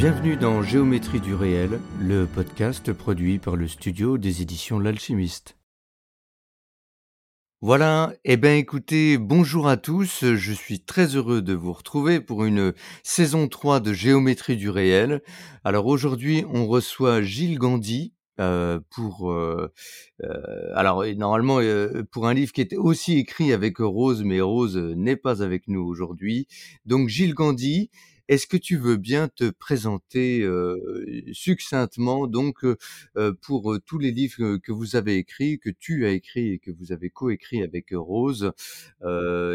Bienvenue dans Géométrie du réel, le podcast produit par le studio des éditions L'Alchimiste. Voilà, eh bien écoutez, bonjour à tous, je suis très heureux de vous retrouver pour une saison 3 de Géométrie du réel. Alors aujourd'hui, on reçoit Gilles Gandhi, euh, pour euh, euh, alors normalement pour un livre qui était aussi écrit avec Rose, mais Rose n'est pas avec nous aujourd'hui. Donc Gilles Gandhi, est-ce que tu veux bien te présenter succinctement donc pour tous les livres que vous avez écrits, que tu as écrits et que vous avez coécrits avec Rose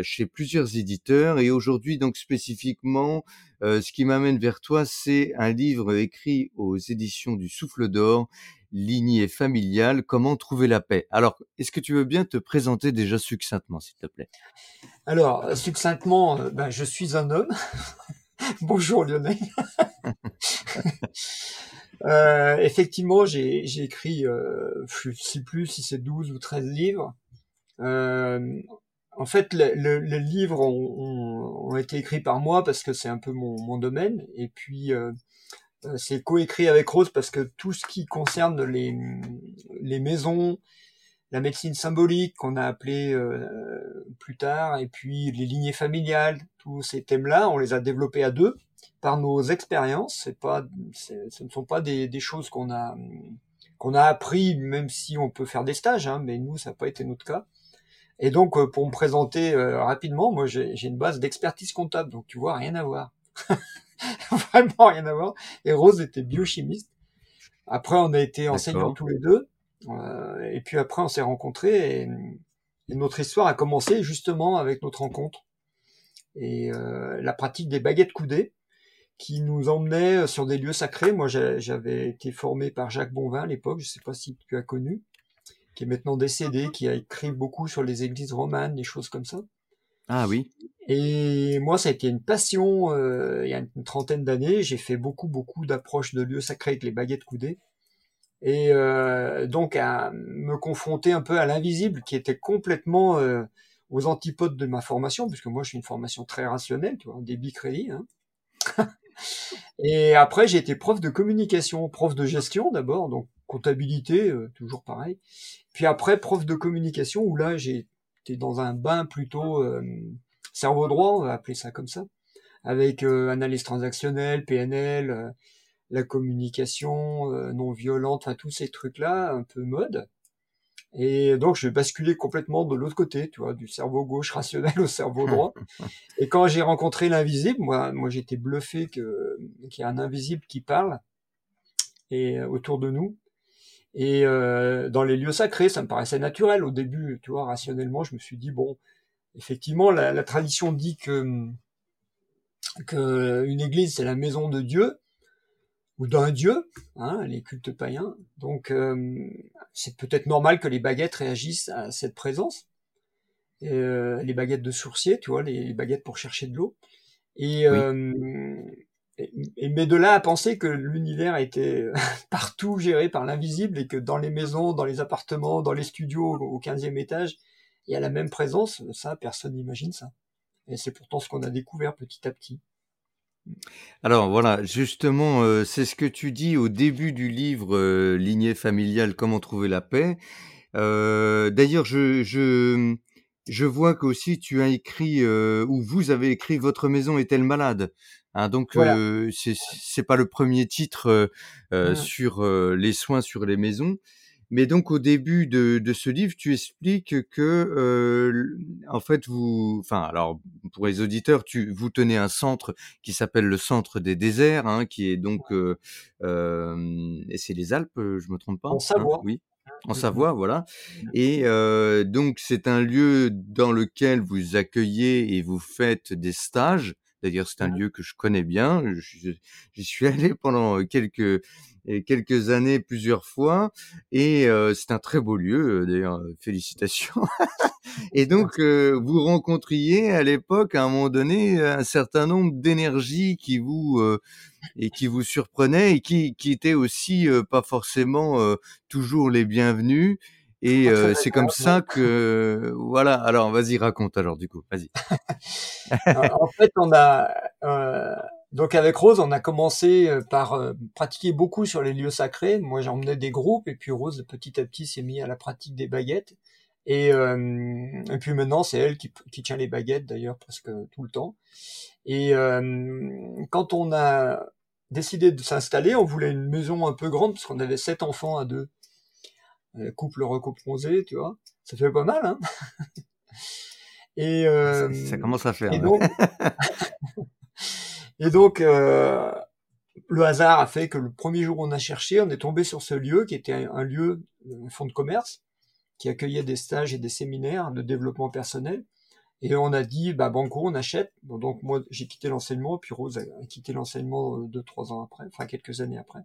chez plusieurs éditeurs et aujourd'hui donc spécifiquement ce qui m'amène vers toi c'est un livre écrit aux éditions du Souffle d'Or lignée familiale, comment trouver la paix. Alors, est-ce que tu veux bien te présenter déjà succinctement, s'il te plaît? Alors, succinctement, ben, je suis un homme. Bonjour Lionel. euh, effectivement, j'ai écrit, euh, je ne sais plus si c'est 12 ou 13 livres. Euh, en fait, les le, le livres ont, ont, été écrits par moi parce que c'est un peu mon, mon, domaine. Et puis, euh, euh, c'est coécrit avec Rose parce que tout ce qui concerne les, les maisons, la médecine symbolique qu'on a appelé euh, plus tard, et puis les lignées familiales, tous ces thèmes-là, on les a développés à deux par nos expériences. C'est pas, ce ne sont pas des, des choses qu'on a qu'on a appris, même si on peut faire des stages, hein, mais nous, ça n'a pas été notre cas. Et donc, euh, pour me présenter euh, rapidement, moi, j'ai une base d'expertise comptable, donc tu vois, rien à voir. Vraiment rien à voir. Et Rose était biochimiste. Après, on a été enseignants tous les deux. Euh, et puis après, on s'est rencontrés et, et, notre histoire a commencé justement avec notre rencontre et euh, la pratique des baguettes coudées qui nous emmenait sur des lieux sacrés. Moi, j'avais été formé par Jacques Bonvin à l'époque, je ne sais pas si tu as connu, qui est maintenant décédé, qui a écrit beaucoup sur les églises romanes, des choses comme ça. Ah oui. Et moi, ça a été une passion euh, il y a une trentaine d'années. J'ai fait beaucoup, beaucoup d'approches de lieux sacrés avec les baguettes coudées et euh, donc à me confronter un peu à l'invisible qui était complètement euh, aux antipodes de ma formation, puisque moi je suis une formation très rationnelle, tu vois, débit crédit. Hein. et après j'ai été prof de communication, prof de gestion d'abord, donc comptabilité, euh, toujours pareil. Puis après prof de communication, où là j'ai été dans un bain plutôt euh, cerveau droit, on va appeler ça comme ça, avec euh, analyse transactionnelle, PNL la communication euh, non violente, enfin tous ces trucs-là, un peu mode. Et donc, je vais basculer complètement de l'autre côté, tu vois, du cerveau gauche rationnel au cerveau droit. Et quand j'ai rencontré l'invisible, moi, moi, j'étais bluffé que qu'il y a un invisible qui parle et euh, autour de nous. Et euh, dans les lieux sacrés, ça me paraissait naturel au début, tu vois, rationnellement, je me suis dit bon, effectivement, la, la tradition dit que que une église c'est la maison de Dieu ou d'un dieu, hein, les cultes païens. Donc euh, c'est peut-être normal que les baguettes réagissent à cette présence. Euh, les baguettes de sourcier, tu vois, les, baguettes pour chercher de l'eau. Et, euh, et, mais de là à penser que l'univers était partout géré par l'invisible et que dans les maisons, dans les appartements, dans les studios au 15e étage, il y a la même présence, ça, personne n'imagine ça. Et c'est pourtant ce qu'on a découvert petit à petit. Alors voilà, justement, euh, c'est ce que tu dis au début du livre euh, Lignée familiale, comment trouver la paix. Euh, D'ailleurs, je, je, je vois qu'aussi tu as écrit, euh, ou vous avez écrit Votre maison est-elle malade hein, Donc, Voilà. euh, c'est c'est pas le premier titre Ouais. sur euh, les soins sur les maisons. Mais donc au début de, de ce livre, tu expliques que euh, en fait vous, enfin alors pour les auditeurs, tu vous tenez un centre qui s'appelle le Centre des déserts, hein, qui est donc euh, euh, et c'est les Alpes, je me trompe pas, En hein, Savoie. oui, en Mhm. Savoie, voilà. Mhm. Et euh, donc c'est un lieu dans lequel vous accueillez et vous faites des stages. D'ailleurs, c'est un lieu que je connais bien. J'y suis allé pendant quelques quelques années, plusieurs fois, et euh, c'est un très beau lieu. euh, D'ailleurs, euh, félicitations. et donc, euh, vous rencontriez à l'époque, à un moment donné, un certain nombre d'énergies qui vous euh, et qui vous surprenaient et qui qui étaient aussi euh, pas forcément euh, toujours les bienvenus. Et très euh, c'est comme ça que voilà. Alors, vas-y, raconte alors du coup. Vas-y. Euh, en fait, on a euh, donc avec Rose, on a commencé euh, par euh, pratiquer beaucoup sur les lieux sacrés. Moi, j'emmenais des groupes et puis Rose, petit à petit, s'est mis à la pratique des baguettes. Et, euh, et puis maintenant, c'est elle qui, qui tient les baguettes d'ailleurs presque tout le temps. Et euh, quand on a décidé de s'installer, on voulait une maison un peu grande parce qu'on avait sept enfants à deux, Euh, couple recomposé, tu vois. Ça fait pas mal, hein Et Ça, euh, ça commence à faire. et donc, et donc euh, le hasard a fait que le premier jour où on a cherché, on est tombé sur ce lieu qui était un, un lieu, un fonds de commerce, qui accueillait des stages et des séminaires de développement personnel. Et on a dit, bah banco, on achète. Bon, donc moi, j'ai quitté l'enseignement, puis Rose a quitté l'enseignement euh, deux, trois ans après, enfin quelques années après.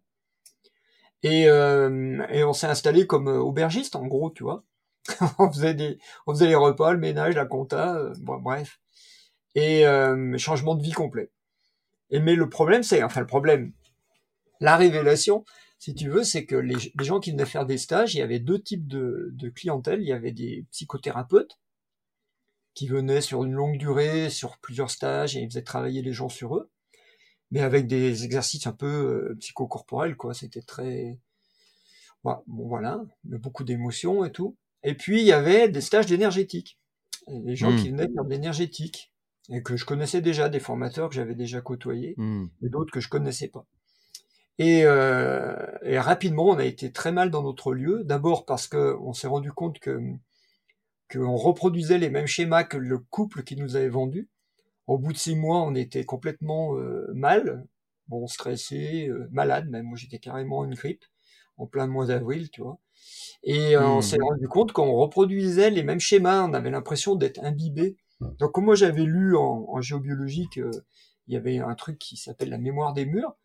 Et, euh, et on s'est installé comme euh, aubergiste, en gros, tu vois. on faisait des, on faisait les repas, le ménage, la compta, euh, bon, bref. Et euh, changement de vie complet. Et mais le problème, c'est, enfin le problème, la révélation, si tu veux, c'est que les, les gens qui venaient faire des stages, il y avait deux types de, de clientèle. Il y avait des psychothérapeutes qui venaient sur une longue durée, sur plusieurs stages, et ils faisaient travailler les gens sur eux, mais avec des exercices un peu euh, psychocorporels, quoi. C'était très, Bon, bon, voilà, beaucoup d'émotions et tout. Et puis il y avait des stages d'énergétique, des gens Hmm. qui venaient faire de l'énergétique et que je connaissais déjà, des formateurs que j'avais déjà côtoyés, Hmm. et d'autres que je connaissais pas. Et, euh, et rapidement, on a été très mal dans notre lieu. D'abord parce que on s'est rendu compte que qu'on reproduisait les mêmes schémas que le couple qui nous avait vendu. Au bout de six mois, on était complètement euh, mal, bon, stressé, euh, malade même. Moi, j'étais carrément en une grippe en plein mois d'avril, tu vois. Et euh, on Hmm. s'est rendu compte qu'on reproduisait les mêmes schémas. On avait l'impression d'être imbibé. Donc, comme moi, j'avais lu en, en géobiologie qu'il y avait un truc qui s'appelle la mémoire des murs.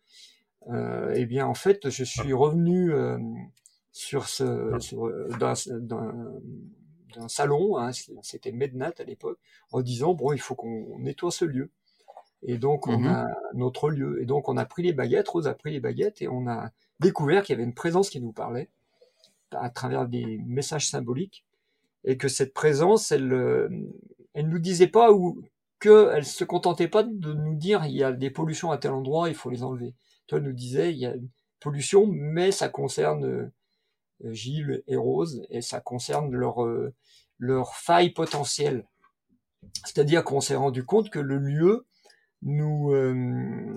Euh, eh bien, en fait, je suis revenu euh, sur ce, sur, d'un, d'un salon, hein, c'était Mednat à l'époque, en disant bon, il faut qu'on nettoie ce lieu. Et donc on Mhm. a notre lieu. Et donc on a pris les baguettes, Rose a pris les baguettes et on a découvert qu'il y avait une présence qui nous parlait à travers des messages symboliques et que cette présence, elle, euh, elle nous disait pas ou que elle se contentait pas de nous dire il y a des pollutions à tel endroit, il faut les enlever. Toi, elle nous disait il y a une pollution, mais ça concerne Gilles et Rose et ça concerne leur euh, leur faille potentielle. C'est-à-dire qu'on s'est rendu compte que le lieu nous euh,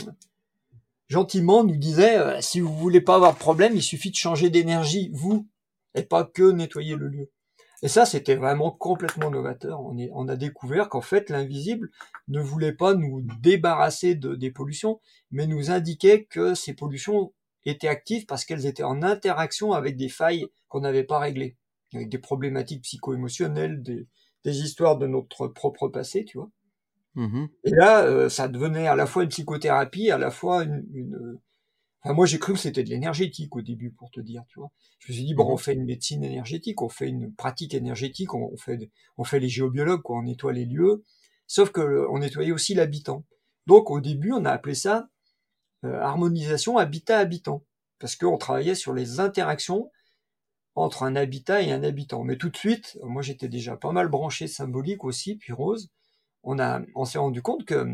gentiment nous disait euh, si vous voulez pas avoir de problème, il suffit de changer d'énergie vous et pas que nettoyer le lieu. Et ça, c'était vraiment complètement novateur. On, on a découvert qu'en fait, l'invisible ne voulait pas nous débarrasser de, des pollutions, mais nous indiquait que ces pollutions étaient actives parce qu'elles étaient en interaction avec des failles qu'on n'avait pas réglées, avec des problématiques psycho-émotionnelles, des, des histoires de notre propre passé, tu vois. Mhm. Et là, euh, ça devenait à la fois une psychothérapie, à la fois une. une... Enfin, moi, j'ai cru que c'était de l'énergétique au début, pour te dire, tu vois. Je me suis dit, bon, Mhm. on fait une médecine énergétique, on fait une pratique énergétique, on, fait, on fait les géobiologues, quoi, on nettoie les lieux. Sauf que euh, on nettoyait aussi l'habitant. Donc, au début, on a appelé ça euh, harmonisation habitat-habitant, parce qu'on travaillait sur les interactions entre un habitat et un habitant. Mais tout de suite, moi, j'étais déjà pas mal branché symbolique aussi, puis Rose on, a, on s'est rendu compte que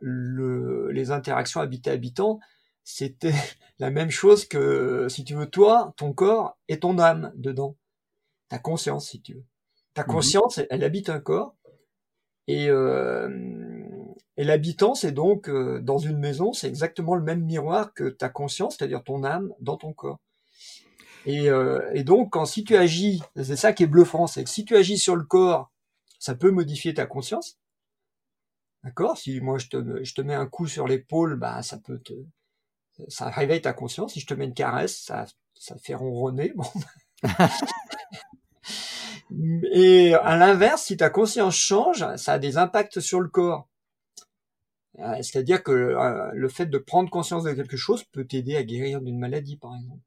le, les interactions habitat-habitant, c'était la même chose que, si tu veux, toi, ton corps et ton âme dedans. Ta conscience, si tu veux. Ta conscience, elle, elle habite un corps. Et, euh, et l'habitant, c'est donc, euh, dans une maison, c'est exactement le même miroir que ta conscience, c'est-à-dire ton âme dans ton corps. Et, euh, et donc, quand si tu agis, c'est ça qui est bluffant, c'est que si tu agis sur le corps, ça peut modifier ta conscience. D'accord? Si moi je te, je te mets un coup sur l'épaule, bah ça peut te, ça réveille ta conscience. Si je te mets une caresse, ça, ça fait ronronner. Bon. Et à l'inverse, si ta conscience change, ça a des impacts sur le corps. Euh, C'est-à-dire que euh, le fait de prendre conscience de quelque chose peut t'aider à guérir d'une maladie, par exemple.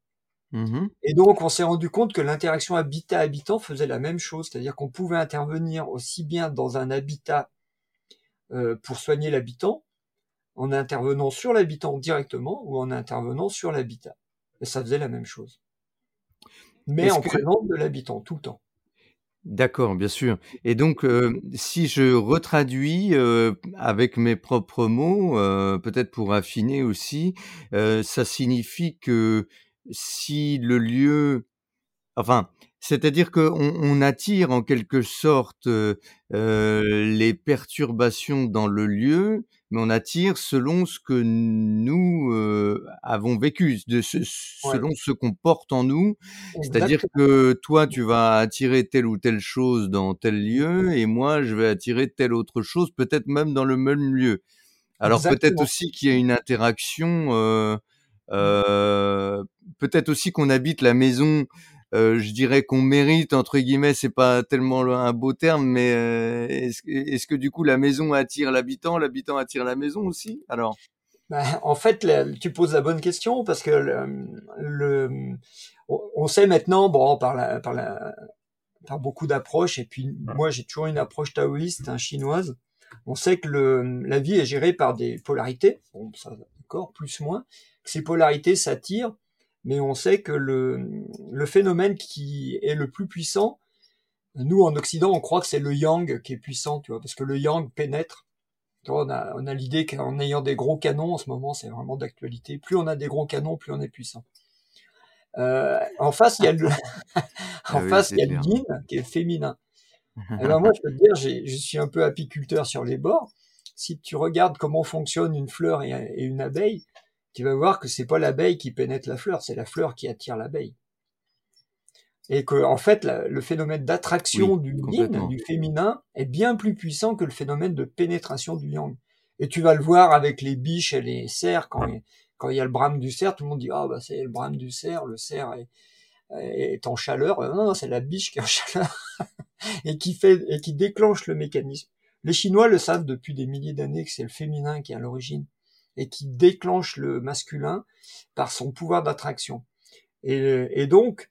Mhm. Et donc, on s'est rendu compte que l'interaction habitat-habitant faisait la même chose, c'est-à-dire qu'on pouvait intervenir aussi bien dans un habitat euh, pour soigner l'habitant, en intervenant sur l'habitant directement ou en intervenant sur l'habitat. Et ça faisait la même chose. Mais en que- présence de l'habitant, tout le temps. D'accord, bien sûr. Et donc, euh, si je retraduis euh, avec mes propres mots, euh, peut-être pour affiner aussi, ça signifie que si le lieu, enfin, c'est-à-dire qu'on on attire en quelque sorte euh, euh, les perturbations dans le lieu, mais on attire selon ce que nous euh, avons vécu, de ce, selon ce qu'on porte en nous. C'est-à-dire que toi, tu vas attirer telle ou telle chose dans tel lieu, et moi, je vais attirer telle autre chose, peut-être même dans le même lieu. Alors peut-être aussi qu'il y a une interaction, euh, euh, peut-être aussi qu'on habite la maison, euh, je dirais qu'on mérite, entre guillemets, c'est pas tellement le- un beau terme, mais euh, est-ce que, du coup la maison attire l'habitant, l'habitant attire la maison aussi Ben, en fait, tu poses la bonne question parce que on, sait maintenant, bon, par beaucoup d'approches, et puis moi j'ai toujours une approche taoïste, hein, chinoise. On sait que le, la vie est gérée par des polarités, bon, ça, d'accord, plus moins, que ces polarités s'attirent, mais on sait que le, le phénomène qui est le plus puissant, nous en Occident, on croit que c'est le yang qui est puissant, tu vois, parce que le yang pénètre. Tu vois, on a, on a l'idée qu'en ayant des gros canons, en ce moment, c'est vraiment d'actualité. Plus on a des gros canons, plus on est puissant. Euh, en face, il y a le, en Ah oui, face, c'est il y a le clair. yin qui est féminin. Ben moi, je peux te dire, je suis un peu apiculteur sur les bords. Si tu regardes comment fonctionne une fleur et, et une abeille, tu vas voir que c'est pas l'abeille qui pénètre la fleur, c'est la fleur qui attire l'abeille. Et que, en fait, la- le phénomène d'attraction Oui, du yin, du féminin, est bien plus puissant que le phénomène de pénétration du yang. Et tu vas le voir avec les biches et les cerfs, quand, quand il y a le brame du cerf, tout le monde dit, ah, bah, c'est le brame du cerf, le cerf est, est en chaleur. Euh, Non, non, c'est la biche qui est en chaleur. et qui fait, et qui déclenche le mécanisme. Les Chinois le savent depuis des milliers d'années que c'est le féminin qui est à l'origine et qui déclenche le masculin par son pouvoir d'attraction. Et, et donc,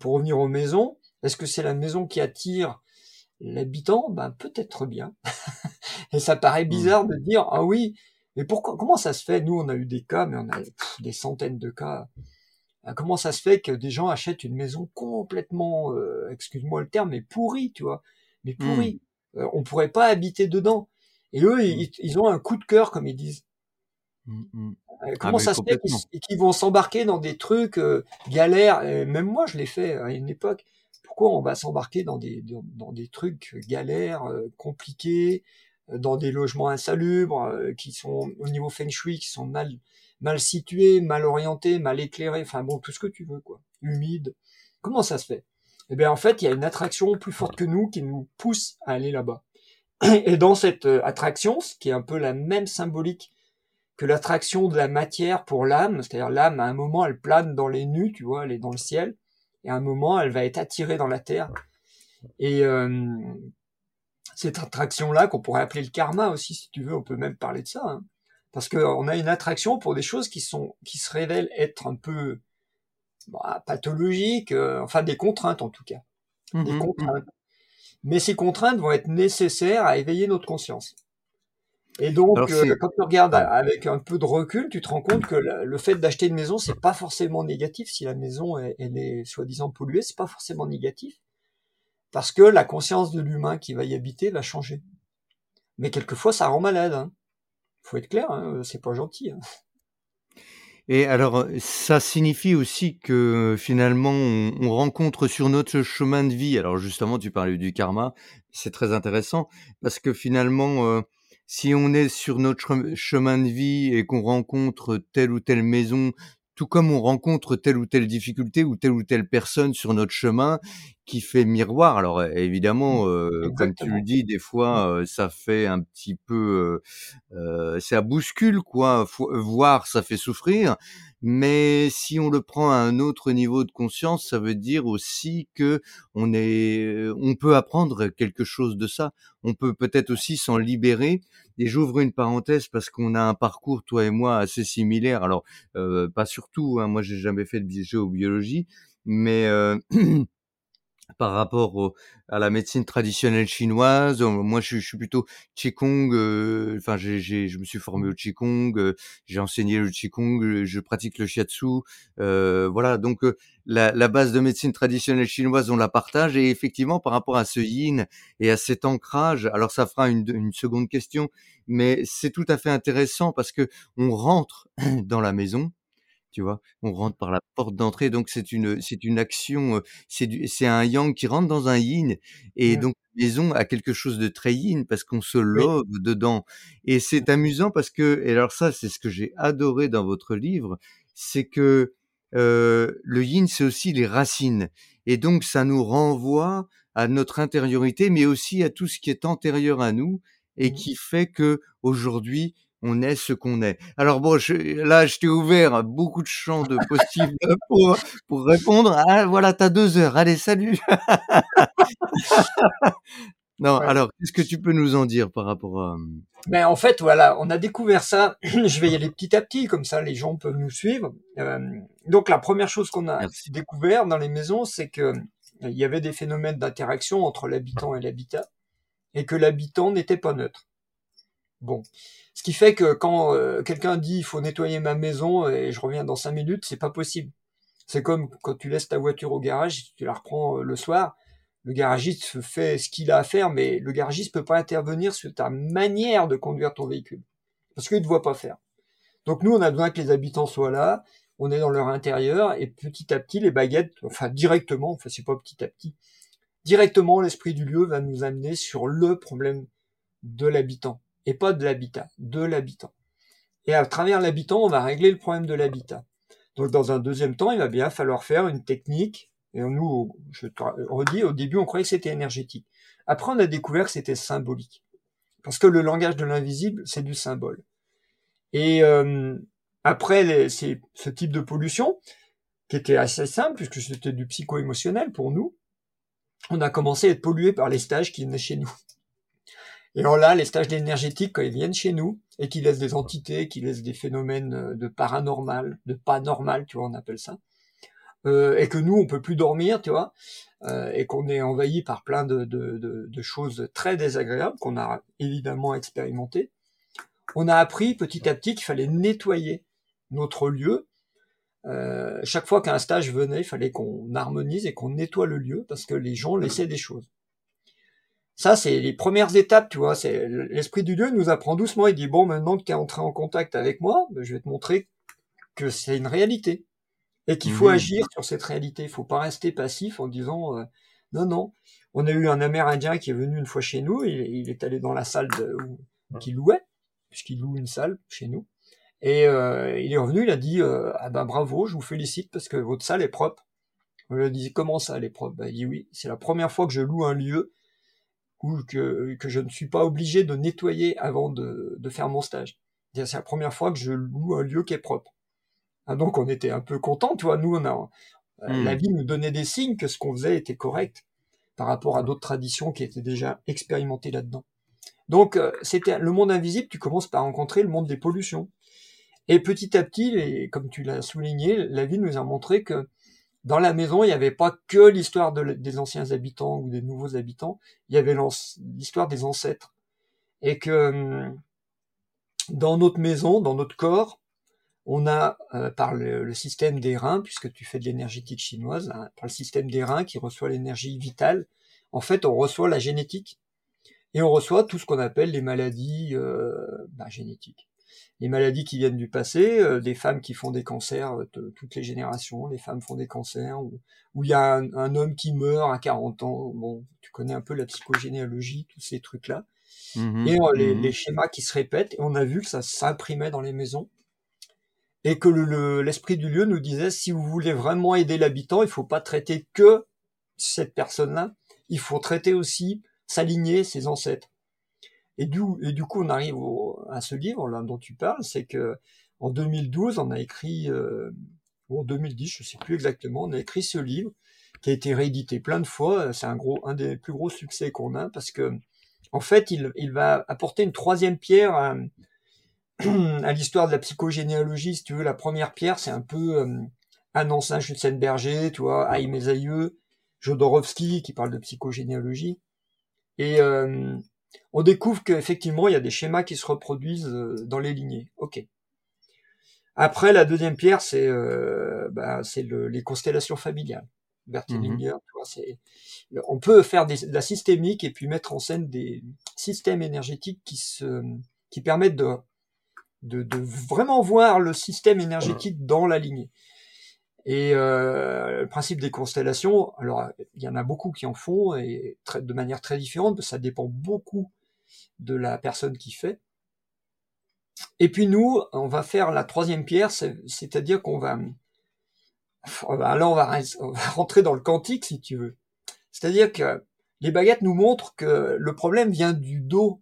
pour revenir aux maisons, est-ce que c'est la maison qui attire l'habitant? Ben peut-être bien. et ça paraît bizarre de dire ah oui, mais pourquoi Comment ça se fait? Nous, on a eu des cas, mais on a pff, des centaines de cas. Ah, Comment ça se fait que des gens achètent une maison complètement, euh, excuse-moi le terme, mais pourrie, tu vois? Mais pourrie. Euh, on pourrait pas habiter dedans. Et eux, ils, ils ont un coup de cœur, comme ils disent. Mm, mm. Euh, Comment mais ça se fait qu'ils vont s'embarquer dans des trucs euh, galères? Et Même moi, je l'ai fait à une époque. Pourquoi on va s'embarquer dans des dans, dans des trucs galères, euh, compliqués, euh, dans des logements insalubres euh, qui sont au niveau feng shui, qui sont mal mal situés, mal orientés, mal éclairés, enfin bon, tout ce que tu veux, quoi, humide. Comment ça se fait? Eh bien, en fait, il y a une attraction plus forte que nous qui nous pousse à aller là-bas. Et dans cette euh, attraction, ce qui est un peu la même symbolique que l'attraction de la matière pour l'âme, c'est-à-dire l'âme, à un moment, elle plane dans les nues, tu vois, elle est dans le ciel, et à un moment, elle va être attirée dans la terre. Et euh, cette attraction-là, qu'on pourrait appeler le karma aussi, si tu veux, on peut même parler de ça, hein, parce qu'on a une attraction pour des choses qui sont, qui se révèlent être un peu bah, pathologiques, euh, enfin des contraintes en tout cas, des Mhm, mm. contraintes. Mais ces contraintes vont être nécessaires à éveiller notre conscience. Et donc, euh, quand tu regardes avec un peu de recul, tu te rends compte que le fait d'acheter une maison, c'est pas forcément négatif. Si la maison elle, elle est soi-disant polluée, c'est pas forcément négatif, parce que la conscience de l'humain qui va y habiter va changer. Mais quelquefois, ça rend malade. Hein. Faut être clair, hein, c'est pas gentil. Hein. Et alors, ça signifie aussi que finalement, on, on rencontre sur notre chemin de vie. Alors justement, tu parlais du karma, c'est très intéressant parce que finalement, euh, si on est sur notre chem- chemin de vie et qu'on rencontre telle ou telle maison, tout comme on rencontre telle ou telle difficulté ou telle ou telle personne sur notre chemin qui fait miroir. Alors euh, évidemment, euh, comme tu le dis, des fois, euh, ça fait un petit peu, euh, euh, ça bouscule quoi. Faut- voir, ça fait souffrir. Mais si on le prend à un autre niveau de conscience, ça veut dire aussi que on est, on peut apprendre quelque chose de ça. On peut peut-être aussi s'en libérer. Et j'ouvre une parenthèse parce qu'on a un parcours, toi et moi, assez similaire. Alors, euh, pas surtout. Hein, moi, j'ai jamais fait de bi- géobiologie, mais euh, par rapport au- à la médecine traditionnelle chinoise. euh, Moi, je, je suis plutôt Qigong. euh, Enfin, j'ai, j'ai- je me suis formé au Qigong. euh, j'ai enseigné le Qigong. Je, je pratique le Shiatsu. euh, voilà. Donc, euh, la, la base de médecine traditionnelle chinoise, on la partage. Et effectivement, par rapport à ce yin et à cet ancrage, alors ça fera une, une seconde question, mais c'est tout à fait intéressant parce que on rentre dans la maison tu vois? On rentre par la porte d'entrée, donc c'est une c'est une action, c'est un yang qui rentre dans un yin et Mm. donc la maison a quelque chose de très yin parce qu'on se Oui. love dedans et c'est amusant parce que et alors ça, c'est ce que j'ai adoré dans votre livre, c'est que, le yin, c'est aussi les racines et donc ça nous renvoie à notre intériorité, mais aussi à tout ce qui est antérieur à nous et qui fait qu'aujourd'hui, on est ce qu'on est. Alors bon, je, là, je t'ai ouvert beaucoup de champs de possibles pour, pour répondre. Ah, voilà, t'as deux heures. Allez, salut. non, Ouais. alors, qu'est-ce que tu peux nous en dire par rapport à... Ben, en fait, voilà, on a découvert ça. Je vais y aller petit à petit, comme ça les gens peuvent nous suivre. Euh, donc la première chose qu'on a Merci. découvert dans les maisons, c'est que euh, il y avait des phénomènes d'interaction entre l'habitant et l'habitat, et que l'habitant n'était pas neutre. Bon, ce qui fait que quand euh, quelqu'un dit il faut nettoyer ma maison et je reviens dans cinq minutes, c'est pas possible. C'est comme quand tu laisses ta voiture au garage, tu la reprends euh, le soir, le garagiste fait ce qu'il a à faire, mais le garagiste peut pas intervenir sur ta manière de conduire ton véhicule. Parce qu'il ne voit pas faire. Donc nous, on a besoin que les habitants soient là, on est dans leur intérieur, et petit à petit, les baguettes, enfin directement, enfin c'est pas petit à petit, directement l'esprit du lieu va nous amener sur le problème de l'habitant. Et pas de l'habitat, de l'habitant. Et à travers l'habitant, on va régler le problème de l'habitat. Donc dans un deuxième temps, il va bien falloir faire une technique et nous, je te redis, au début, on croyait que c'était énergétique. Après, on a découvert que c'était symbolique. Parce que le langage de l'invisible, c'est du symbole. Et euh, après les, ce type de pollution, qui était assez simple, puisque c'était du psycho-émotionnel pour nous, on a commencé à être pollué par les stages qui venaient chez nous. Et alors là, les stages énergétiques, quand ils viennent chez nous, et qui laissent des entités, qui laissent des phénomènes de paranormal, de pas normal, tu vois, on appelle ça, euh, et que nous on peut plus dormir, tu vois, euh, et qu'on est envahi par plein de, de, de, choses très désagréables qu'on a évidemment expérimenté. On a appris petit à petit qu'il fallait nettoyer notre lieu. Euh, chaque fois qu'un stage venait, il fallait qu'on harmonise et qu'on nettoie le lieu parce que les gens laissaient des choses. Ça, c'est les premières étapes, tu vois. C'est l'esprit du lieu nous apprend doucement. Il dit bon, maintenant que tu es entré en contact avec moi, ben, je vais te montrer que c'est une réalité et qu'il faut Mhm. agir sur cette réalité. Il faut pas rester passif en disant euh, non, non. On a eu un Amérindien qui est venu une fois chez nous. Il, il est allé dans la salle qu'il louait, puisqu'il loue une salle chez nous. Et euh, il est revenu. Il a dit euh, ah ben bravo, je vous félicite parce que votre salle est propre. On lui a dit comment ça, elle est propre? Ben, Il dit oui, c'est la première fois que je loue un lieu que, que je ne suis pas obligé de nettoyer avant de, de faire mon stage. C'est la première fois que je loue un lieu qui est propre. Ah, donc on était un peu contents, tu vois. Nous, on a, euh, Mm. la vie nous donnait des signes que ce qu'on faisait était correct par rapport à d'autres traditions qui étaient déjà expérimentées là-dedans. Donc euh, c'était le monde invisible. Tu commences par rencontrer le monde des pollutions. Et petit à petit, et comme tu l'as souligné, la vie nous a montré que dans la maison, il n'y avait pas que l'histoire de, des anciens habitants ou des nouveaux habitants, il y avait l'histoire des ancêtres. Et que hum, dans notre maison, dans notre corps, on a euh, par le, le, système des reins, puisque tu fais de l'énergétique chinoise, hein, par le système des reins qui reçoit l'énergie vitale, en fait, on reçoit la génétique et on reçoit tout ce qu'on appelle les maladies euh, bah, génétiques. Les maladies qui viennent du passé, euh, des femmes qui font des cancers de toutes les générations, les femmes font des cancers, où, où il y a un, un, homme qui meurt à 40 ans, bon, tu connais un peu la psychogénéalogie, tous ces trucs-là, mmh, et mmh. les, schémas qui se répètent, et on a vu que ça s'imprimait dans les maisons, et que l'esprit le, du lieu nous disait, si vous voulez vraiment aider l'habitant, il faut pas traiter que cette personne-là, il faut traiter aussi sa lignée, ses ancêtres. Et du, coup, on arrive à ce livre là dont tu parles, c'est que en 2012, on a écrit, euh, ou en 2010, je sais plus exactement, on a écrit ce livre qui a été réédité plein de fois. C'est un gros, un des plus gros succès qu'on a parce que, en fait, il, il va apporter une troisième pierre à, à l'histoire de la psychogénéalogie. Si tu veux, la première pierre, c'est un peu euh, Anne Schutzenberger, tu vois, Aïe aïeux, Jodorowsky qui parle de psychogénéalogie. Et euh, on découvre qu'effectivement, il y a des schémas qui se reproduisent euh, dans les lignées. Ok. Après, la deuxième pierre, c'est euh, bah, les constellations familiales. Mhm. on peut faire de la systémique et puis mettre en scène des systèmes énergétiques qui se, qui permettent de, de, de vraiment voir le système énergétique dans la lignée. Et euh, le principe des constellations, alors il y en a beaucoup qui en font et de manière très différente, ça dépend beaucoup de la personne qui fait. Et puis nous, on va faire la troisième pierre, c'est-à-dire qu'on va, là on va, on va rentrer dans le quantique si tu veux. C'est-à-dire que les baguettes nous montrent que le problème vient du dos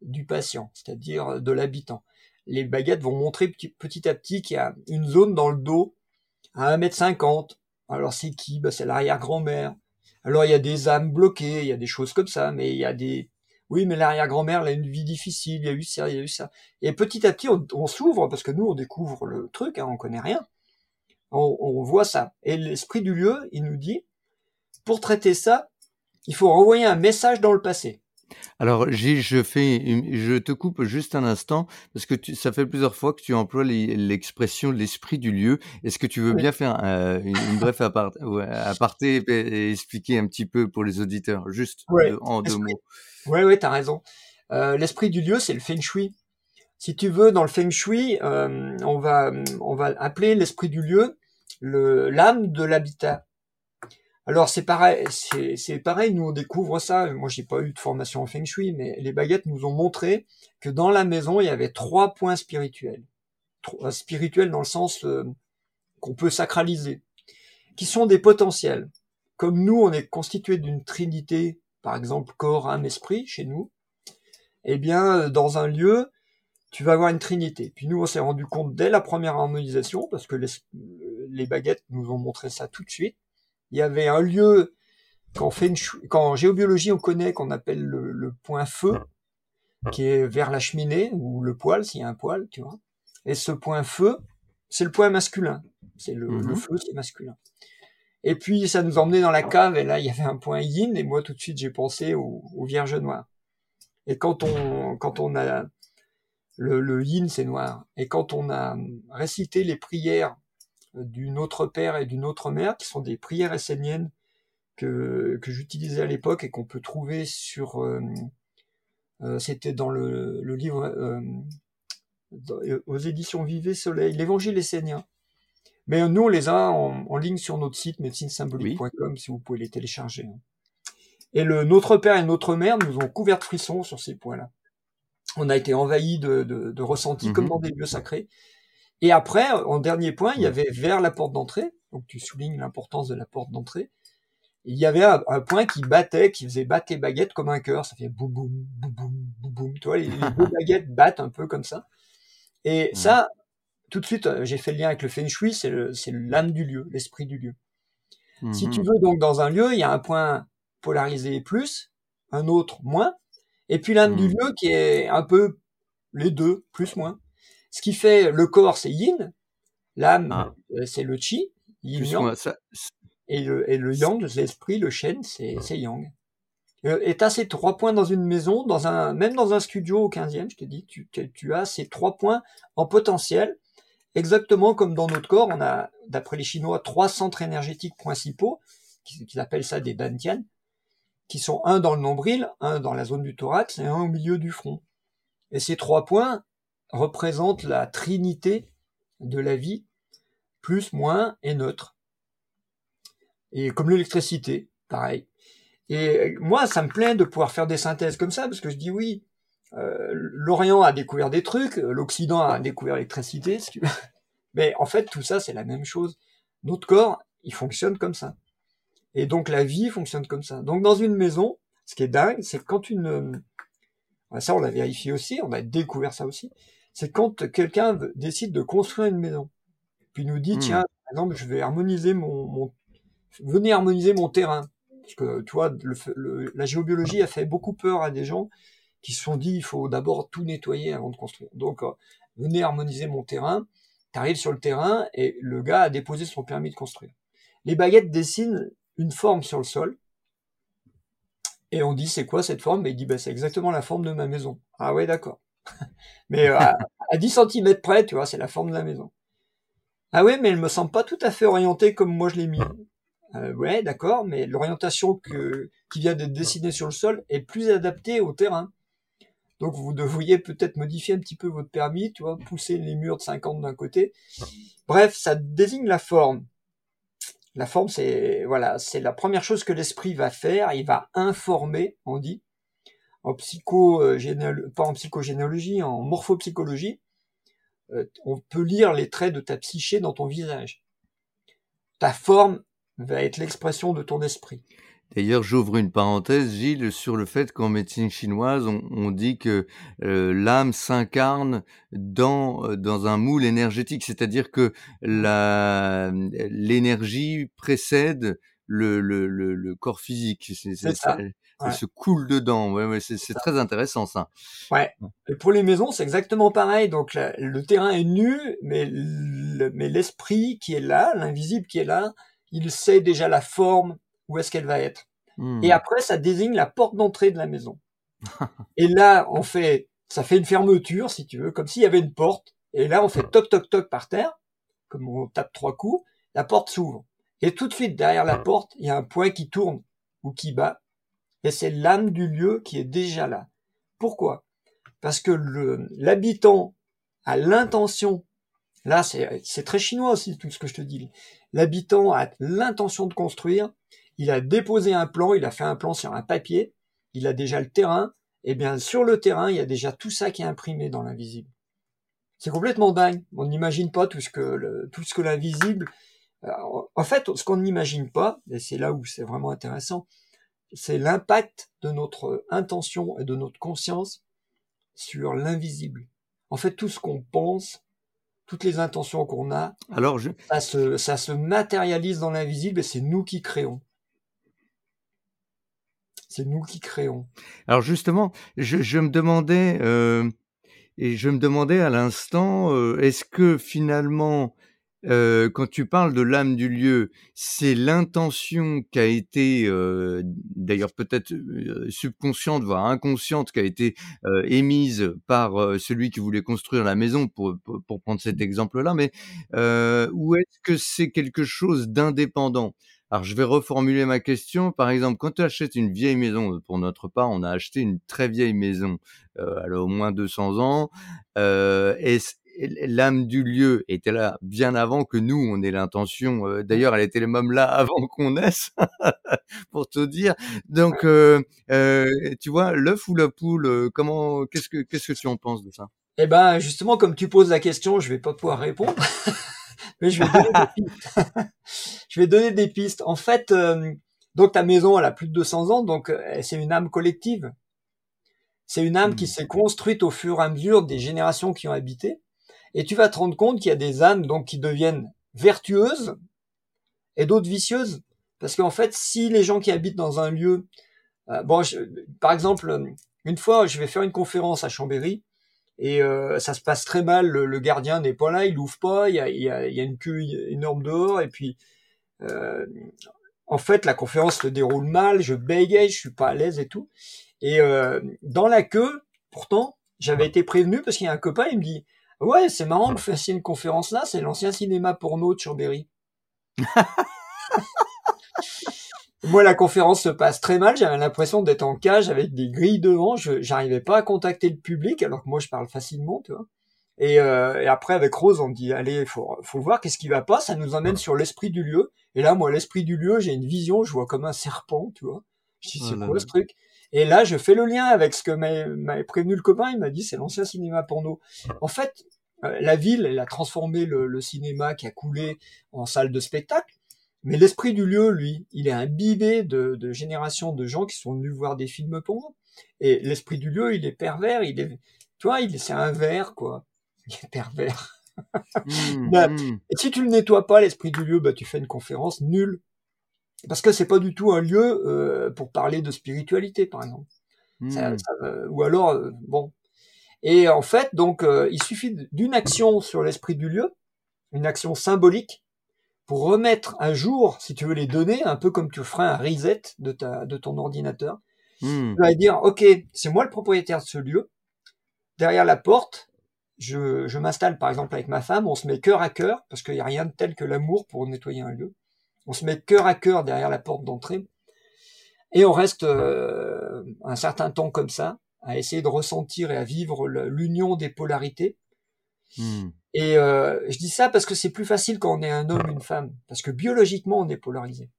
du patient, c'est-à-dire de l'habitant. Les baguettes vont montrer petit à petit qu'il y a une zone dans le dos à 1m50. Alors c'est qui? Bah, C'est l'arrière-grand-mère. Alors il y a des âmes bloquées, il y a des choses comme ça, mais il y a des... Oui, mais l'arrière-grand-mère, elle a une vie difficile, il y a eu ça, il y a eu ça. Et petit à petit, on, s'ouvre, parce que nous, on découvre le truc, hein, on connaît rien. On, on voit ça. Et l'esprit du lieu, il nous dit, pour traiter ça, il faut renvoyer un message dans le passé. Alors, je fais, je te coupe juste un instant parce que tu, ça fait plusieurs fois que tu emploies l'expression l'esprit du lieu. Est-ce que tu veux bien faire une, une, bref aparté et, expliquer un petit peu pour les auditeurs, juste en deux mots? Oui, oui, tu as raison. Euh, l'esprit du lieu, c'est le feng shui. Si tu veux, dans le feng shui, euh, on va, on va appeler l'esprit du lieu le l'âme de l'habitat. Alors c'est pareil, c'est pareil, nous on découvre ça. Moi j'ai pas eu de formation en feng shui, mais les baguettes nous ont montré que dans la maison il y avait trois points spirituels, euh, spirituels dans le sens euh, qu'on peut sacraliser, qui sont des potentiels. Comme nous on est constitué d'une trinité, par exemple corps, âme, esprit chez nous, eh bien euh, dans un lieu tu vas avoir une trinité. Puis nous on s'est rendu compte dès la première harmonisation parce que les baguettes nous ont montré ça tout de suite il y avait un lieu qu'en, qu'en géobiologie on connaît qu'on appelle le, point feu, qui est vers la cheminée ou le poêle s'il y a un poêle, tu vois. Et ce point feu, c'est le point masculin. C'est le, mhm. feu, c'est masculin. Et puis ça nous emmenait dans la cave et là il y avait un point yin et moi tout de suite j'ai pensé au, vierge noir. Et quand on quand on a le, le yin c'est noir et quand on a récité les prières d'une autre père et d'une autre mère, qui sont des prières esséniennes que, que j'utilisais à l'époque et qu'on peut trouver sur... Euh, euh, c'était dans le, le livre euh, aux éditions Vivez Soleil, l'Évangile essénien. Mais nous, on les a en, ligne sur notre site médecinesymbolique.com si vous pouvez les télécharger. Hein. Et le Notre Père et Notre Mère nous ont couvert de frissons sur ces points-là. On a été envahis de, de, de ressentis comme mhm. dans des lieux sacrés. Et après, en dernier point, il y avait vers la porte d'entrée, donc tu soulignes l'importance de la porte d'entrée, il y avait un, point qui battait, qui faisait battre les baguettes comme un cœur, ça fait boum boum boum boum boum boum, tu vois, les, deux baguettes battent un peu comme ça. Et ça, tout de suite, j'ai fait le lien avec le feng shui, c'est l'âme du lieu, l'esprit du lieu. Si tu mhm. veux, donc dans un lieu, il y a un point polarisé plus, un autre moins, et puis l'âme du mhm. lieu qui est un peu les deux, plus moins. Ce qui fait le corps, c'est yin, l'âme, ah. euh, c'est le chi, yin yang, et, le, et le yang, l'esprit, le shen, c'est yang. Euh, et tu as ces trois points dans une maison, dans un, même dans un studio au 15e, je te dis, tu, tu as ces trois points en potentiel, exactement comme dans notre corps, on a, d'après les Chinois, trois centres énergétiques principaux, qu'ils appellent ça des dantian, qui sont un dans le nombril, un dans la zone du thorax et un au milieu du front. Et ces trois points, représente la trinité de la vie, plus, moins et neutre. Et comme l'électricité, pareil. Et moi, ça me plaît de pouvoir faire des synthèses comme ça, parce que je dis oui, euh, l'Orient a découvert des trucs, l'Occident a découvert l'électricité, mais en fait, tout ça, c'est la même chose. Notre corps, il fonctionne comme ça. Et donc la vie fonctionne comme ça. Donc dans une maison, ce qui est dingue, c'est quand une... Ça, on l'a vérifié aussi, on a découvert ça aussi. C'est quand quelqu'un décide de construire une maison. Puis nous dit, Hmm. tiens, par exemple, je vais harmoniser mon, mon... Venez harmoniser mon terrain. Parce que, tu vois, le, le- la géobiologie a fait beaucoup peur à des gens qui se sont dit, il faut d'abord tout nettoyer avant de construire. Donc, euh, venez harmoniser mon terrain. Tu arrives sur le terrain et le gars a déposé son permis de construire. Les baguettes dessinent une forme sur le sol. Et on dit, c'est quoi cette forme? Et il dit, bah, c'est exactement la forme de ma maison. Ah ouais, d'accord. Mais euh, à, à 10 cm près, tu vois, c'est la forme de la maison. Ah ouais, mais elle me semble pas tout à fait orientée comme moi je l'ai mis. Euh, ouais, d'accord, mais l'orientation que, qui vient d'être dessinée sur le sol est plus adaptée au terrain. Donc vous devriez peut-être modifier un petit peu votre permis, tu vois, pousser les murs de 50 d'un côté. Bref, ça désigne la forme. La forme, c'est voilà, c'est la première chose que l'esprit va faire. Il va informer, on dit, en psycho, euh, pas en psychogénéalogie, en morphopsychologie. euh, on peut lire les traits de ta psyché dans ton visage. Ta forme va être l'expression de ton esprit. D'ailleurs, j'ouvre une parenthèse, Gilles, sur le fait qu'en médecine chinoise, on, on dit que euh, l'âme s'incarne dans, dans un moule énergétique, c'est-à-dire que l'énergie précède le, le, le, le corps physique. C'est ça. Ouais. elle se coule dedans. Ouais, ouais, c'est, très intéressant ça. Ouais. Et pour les maisons, c'est exactement pareil. Donc la- le terrain est nu, mais le- mais l'esprit qui est là, l'invisible qui est là, il sait déjà la forme où est-ce qu'elle va être. Hmm. Et après, ça désigne la porte d'entrée de la maison. Et là, on fait, ça fait une fermeture, si tu veux, comme s'il y avait une porte. Et là, on fait toc toc toc par terre, comme on tape trois coups, la porte s'ouvre. Et tout de suite, derrière la porte, il y a un point qui tourne ou qui bat. Et c'est l'âme du lieu qui est déjà là. Pourquoi? Parce que l'habitant a l'intention, là c'est, très chinois aussi tout ce que je te dis, l'habitant a l'intention de construire, il a déposé un plan, il a fait un plan sur un papier, il a déjà le terrain, et bien sur le terrain, il y a déjà tout ça qui est imprimé dans l'invisible. C'est complètement dingue. On n'imagine pas tout ce que l'invisible. Alors, En fait, ce qu'on n'imagine pas, et c'est là où c'est vraiment intéressant, c'est l'impact de notre intention et de notre conscience sur l'invisible. En fait, tout ce qu'on pense, toutes les intentions qu'on a, Alors, je, ça se, ça se matérialise dans l'invisible et c'est nous qui créons. C'est nous qui créons. Alors justement, je, je me demandais, euh, et je me demandais à l'instant, euh, est-ce que finalement, euh, quand tu parles de l'âme du lieu, c'est l'intention qui a été, euh, d'ailleurs peut-être subconsciente, voire inconsciente, qui a été euh, émise par celui qui voulait construire la maison, pour, pour, prendre cet exemple-là, mais ou est-ce que c'est quelque chose d'indépendant? Alors, je vais reformuler ma question. Par exemple, quand tu achètes une vieille maison, pour notre part, on a acheté une très vieille maison, euh, elle a au moins 200 ans. Euh, l'âme du lieu était là bien avant que nous, on ait l'intention. euh, D'ailleurs, elle était même là avant qu'on naisse, pour te dire. Donc, euh, euh, tu vois, l'œuf ou la poule, euh, comment, qu'est-ce que, qu'est-ce que tu en penses de ça? Eh ben, justement, comme tu poses la question, je vais pas pouvoir répondre. Mais je vais donner des pistes. je vais donner des pistes. En fait, euh, donc ta maison, elle a plus de 200 ans, donc c'est une âme collective. C'est une âme qui Mhm. s'est construite au fur et à mesure des générations qui ont habité. Et tu vas te rendre compte qu'il y a des âmes donc qui deviennent vertueuses et d'autres vicieuses. Parce qu'en fait, si les gens qui habitent dans un lieu, euh, bon, je- par exemple, une fois, je vais faire une conférence à Chambéry et euh, ça se passe très mal. Le, gardien n'est pas là, il ouvre pas, il y a, il y il y a une queue énorme dehors et puis euh, en fait, la conférence se déroule mal, je bégaye, je suis pas à l'aise et tout. Et euh, dans la queue, pourtant, j'avais été prévenu parce qu'il y a un copain, il me dit Ouais, c'est marrant que vous fassiez une conférence là, c'est l'ancien cinéma porno de Chambéry. Moi, la conférence se passe très mal, j'avais l'impression d'être en cage avec des grilles devant, je j'arrivais pas à contacter le public, alors que moi je parle facilement, tu vois. Et, euh, et après, avec Rose, on dit, allez, faut, faut voir qu'est-ce qui va pas, ça nous emmène sur l'esprit du lieu. Et là, moi, l'esprit du lieu, j'ai une vision, je vois comme un serpent, tu vois. Je dis, c'est Oh quoi ce truc? Et là, je fais le lien avec ce que m'a- m'avait prévenu le copain, il m'a dit, c'est l'ancien cinéma porno. En fait, euh, la ville, elle a transformé le, le cinéma qui a coulé en salle de spectacle. Mais l'esprit du lieu, lui, il est imbibé de, de générations de gens qui sont venus voir des films pour Et l'esprit du lieu, il est pervers, il est, tu vois, il c'est un verre, quoi. Il est pervers. Mmh, Bah, mmh. Et si tu le nettoies pas, l'esprit du lieu, bah, tu fais une conférence nulle. Parce que c'est pas du tout un lieu euh, pour parler de spiritualité, par exemple. Mmh. ça, euh, ou alors, euh, bon. Et en fait, donc, euh, il suffit d'une action sur l'esprit du lieu, une action symbolique, pour remettre à jour, si tu veux, les données, un peu comme tu ferais un reset de, ta, de ton ordinateur. Mmh. Tu vas dire, OK, c'est moi le propriétaire de ce lieu. Derrière la porte, je, je m'installe par exemple avec ma femme, on se met cœur à cœur, parce qu'il n'y a rien de tel que l'amour pour nettoyer un lieu. On se met cœur à cœur derrière la porte d'entrée. Et on reste euh, un certain temps comme ça, à essayer de ressentir et à vivre l'union des polarités. Mmh. Et euh, je dis ça parce que c'est plus facile quand on est un homme ou une femme, parce que biologiquement on est polarisé.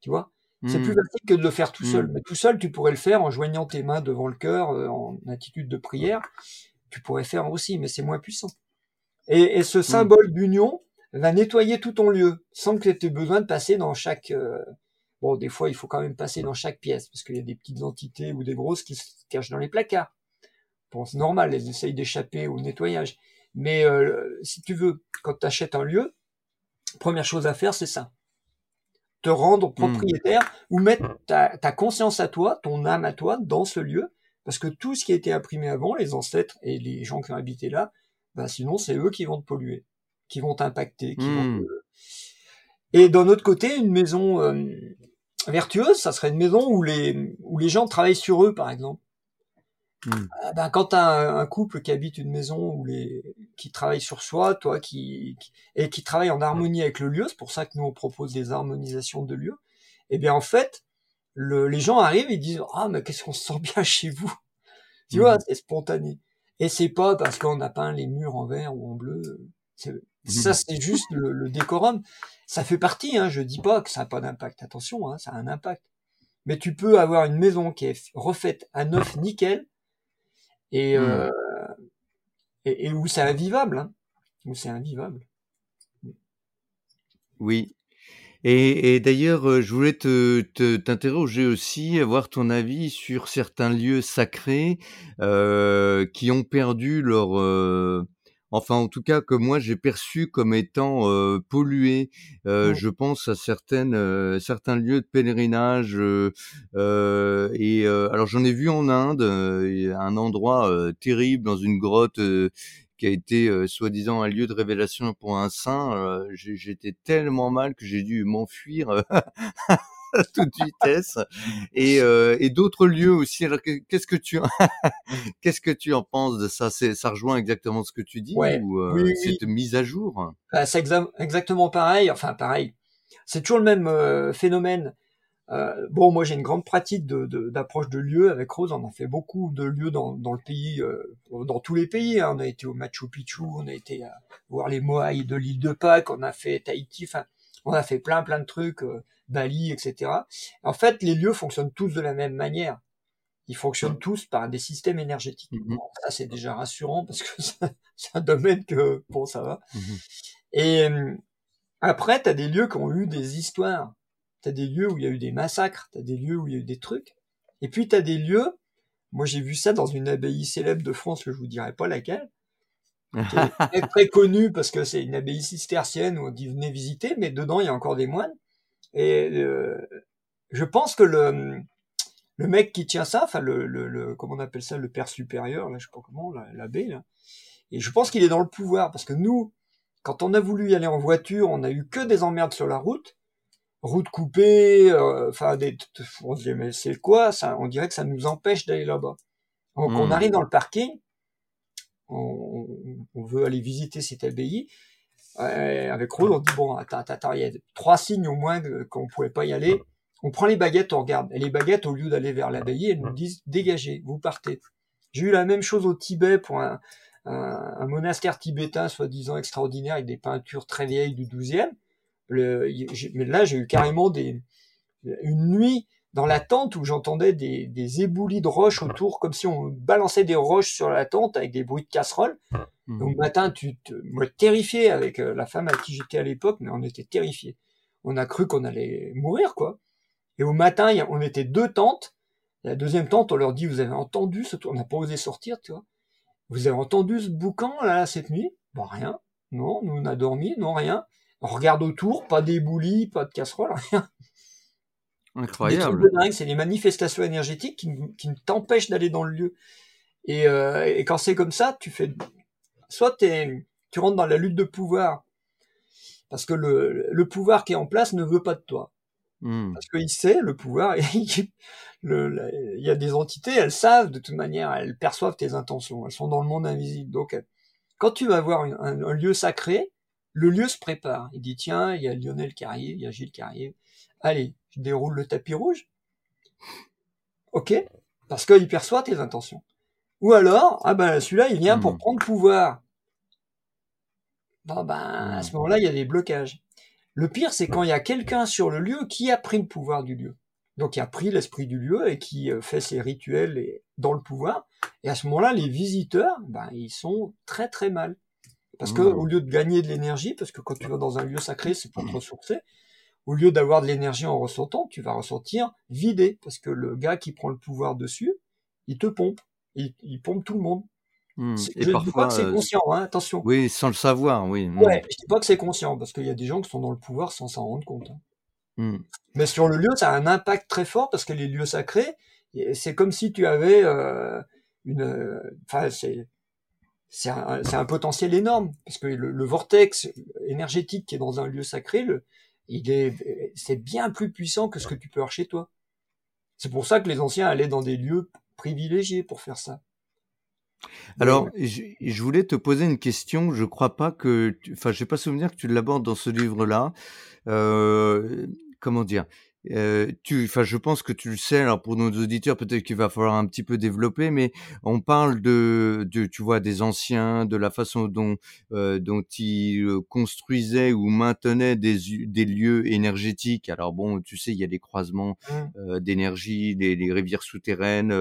Tu vois? C'est Mmh. plus facile que de le faire tout seul. Mm. Mais tout seul, tu pourrais le faire en joignant tes mains devant le cœur, euh, en attitude de prière. Tu pourrais faire aussi, mais c'est moins puissant. Et, et ce symbole d'union va nettoyer tout ton lieu, sans que tu aies besoin de passer dans chaque... euh, Bon, des fois, il faut quand même passer dans chaque pièce, parce qu'il y a des petites entités ou des grosses qui se cachent dans les placards. Bon, c'est normal, elles essayent d'échapper au nettoyage. Mais euh, si tu veux, quand tu achètes un lieu, première chose à faire, c'est ça. Te rendre propriétaire ou mettre ta, ta conscience à toi, ton âme à toi dans ce lieu, parce que tout ce qui a été imprimé avant, les ancêtres et les gens qui ont habité là, bah sinon c'est eux qui vont te polluer, qui vont t'impacter. qui vont Mm. te- Et d'un autre côté, une maison euh, vertueuse, ça serait une maison où les, où les gens travaillent sur eux, par exemple. Mm. Ah ben, quand tu as un, un couple qui habite une maison où les, qui travaille sur soi, toi, qui, qui- et qui travaille en harmonie avec le lieu, c'est pour ça que nous on propose des harmonisations de lieux. Eh bien, en fait, le, les gens arrivent et disent ah mais qu'est-ce qu'on se sent bien chez vous, tu vois, c'est spontané. Et c'est pas parce qu'on a peint les murs en vert ou en bleu. C'est- Ça c'est juste le, le décorum. Ça fait partie. Hein, je dis pas que ça n'a pas d'impact. Attention, hein, ça a un impact. Mais tu peux avoir une maison qui est refaite à neuf nickel et, Mhm. euh, et, et où c'est invivable, hein, où c'est invivable. Oui. Et, et d'ailleurs, euh, je voulais te, te- t'interroger aussi, avoir ton avis sur certains lieux sacrés euh, qui ont perdu leur, euh, enfin en tout cas que moi j'ai perçu comme étant euh, pollués. Euh, Mm. Je pense à certaines, euh, certains lieux de pèlerinage. euh, euh, et euh, alors j'en ai vu en Inde, euh, un endroit euh, terrible dans une grotte. euh, qui a été euh, soi-disant un lieu de révélation pour un saint, euh, j'ai- j'étais tellement mal que j'ai dû m'enfuir à toute vitesse. Et, euh, et d'autres lieux aussi. Alors que- qu'est-ce que tu qu'est-ce que tu en penses de ça? C'est ça rejoint exactement ce que tu dis Ouais, ou euh, oui, une mise à jour? Bah, c'est exa- exactement pareil. Enfin, pareil. C'est toujours le même euh, phénomène. Bon, moi, j'ai une grande pratique de, de- d'approche de lieux avec Rose. On a fait beaucoup de lieux dans, dans le pays, dans tous les pays. hein. On a été au Machu Picchu, on a été voir les Moai de l'île de Pâques, on a fait Tahiti. Enfin, on a fait plein, plein de trucs, euh, Bali, etc. En fait, les lieux fonctionnent tous de la même manière. Ils fonctionnent tous par des systèmes énergétiques. Mhm. Bon, ça, c'est déjà rassurant parce que c'est un domaine que, bon, ça va. Mhm. Et euh, après, tu as des lieux qui ont eu des histoires. Tu as des lieux où il y a eu des massacres, tu as des lieux où il y a eu des trucs. Et puis tu as des lieux, moi j'ai vu ça dans une abbaye célèbre de France, que je vous dirai pas laquelle, qui est très, très connue parce que c'est une abbaye cistercienne où on dit venez visiter, mais dedans il y a encore des moines. Et euh, je pense que le, le mec qui tient ça, enfin le, le, le- comment on appelle ça, le père supérieur, là je sais pas comment, la- l'abbé, là, et je pense qu'il est dans le pouvoir parce que nous, quand on a voulu y aller en voiture, on a eu que des emmerdes sur la route, route coupée, euh, enfin des, on se dit mais c'est quoi ça On dirait que ça nous empêche d'aller là-bas. Donc on Mm. arrive dans le parking, on, on veut aller visiter cette abbaye. Euh, avec Rose, on dit bon, attends, attends, il y a trois signes au moins qu'on pouvait pas y aller. On prend les baguettes, on regarde. Et les baguettes, au lieu d'aller vers l'abbaye, elles nous disent dégagez, vous partez. J'ai eu la même chose au Tibet pour un, un, un monastère tibétain soi-disant extraordinaire avec des peintures très vieilles du 12e. Le, mais là, j'ai eu carrément des, une nuit dans la tente où j'entendais des, des éboulis de roches autour, comme si on balançait des roches sur la tente avec des bruits de casseroles. Mhm. Donc, le matin, tu te, moi, terrifié avec euh, la femme avec qui j'étais à l'époque, mais on était terrifiés. on a cru qu'on allait mourir, quoi. Et au matin, il y a- on était deux tentes. La deuxième tente, on leur dit, vous avez entendu ce, on n'a pas osé sortir, tu vois. Vous avez entendu ce boucan, là, cette nuit? Bon, rien. Non, nous, on a dormi, non, rien. On regarde autour, pas d'éboulis, pas de casserole, rien. Incroyable. c'est les manifestations énergétiques qui, qui t'empêchent d'aller dans le lieu. Et, euh, et quand c'est comme ça, tu fais, soit tu rentres dans la lutte de pouvoir, parce que le, le pouvoir qui est en place ne veut pas de toi. Hmm. Parce qu'il sait, le pouvoir, il y a des entités, elles savent de toute manière, elles perçoivent tes intentions, elles sont dans le monde invisible. Donc, quand tu vas voir un lieu sacré, le lieu se prépare. Il dit, tiens, il y a Lionel qui arrive, il y a Gilles qui arrive. Allez, je déroule le tapis rouge. Ok Parce qu'il perçoit tes intentions. Ou alors, ah ben celui-là, il vient pour Hmm. prendre pouvoir. Bon ben, à Hmm. ce moment-là, il y a des blocages. Le pire, c'est quand il y a quelqu'un sur le lieu qui a pris le pouvoir du lieu. Donc, qui a pris l'esprit du lieu et qui euh, fait ses rituels et- dans le pouvoir. Et à ce moment-là, les visiteurs, ben, ils sont très très mal. Parce que Hmm. au lieu de gagner de l'énergie, parce que quand tu vas dans un lieu sacré, c'est pour te ressourcer, au lieu d'avoir de l'énergie en ressentant, tu vas ressentir vidé. Parce que le gars qui prend le pouvoir dessus, il te pompe. Il, il pompe tout le monde. Hmm. Et je ne dis pas parfois, que c'est euh, conscient, hein, attention. oui, sans le savoir, oui. Hmm. Ouais, je dis pas que c'est conscient, parce qu'il y a des gens qui sont dans le pouvoir sans s'en rendre compte. hein. Hmm. Mais sur le lieu, ça a un impact très fort parce que les lieux sacrés, c'est comme si tu avais euh, une, euh, enfin c'est c'est un, c'est un potentiel énorme parce que le, le vortex énergétique qui est dans un lieu sacré, le, il est c'est bien plus puissant que ce que tu peux avoir chez toi. C'est pour ça que les anciens allaient dans des lieux privilégiés pour faire ça. Alors, je, je voulais te poser une question. Je crois pas que, tu- enfin, j'ai pas souvenir que tu l'abordes dans ce livre-là. Euh, comment dire? Euh, tu, enfin, je pense que tu le sais. Alors, pour nos auditeurs, peut-être qu'il va falloir un petit peu développer, mais on parle de, de tu vois, des anciens, de la façon dont euh, dont ils construisaient ou maintenaient des des lieux énergétiques. Alors bon, tu sais, il y a des croisements euh, d'énergie, les, les rivières souterraines,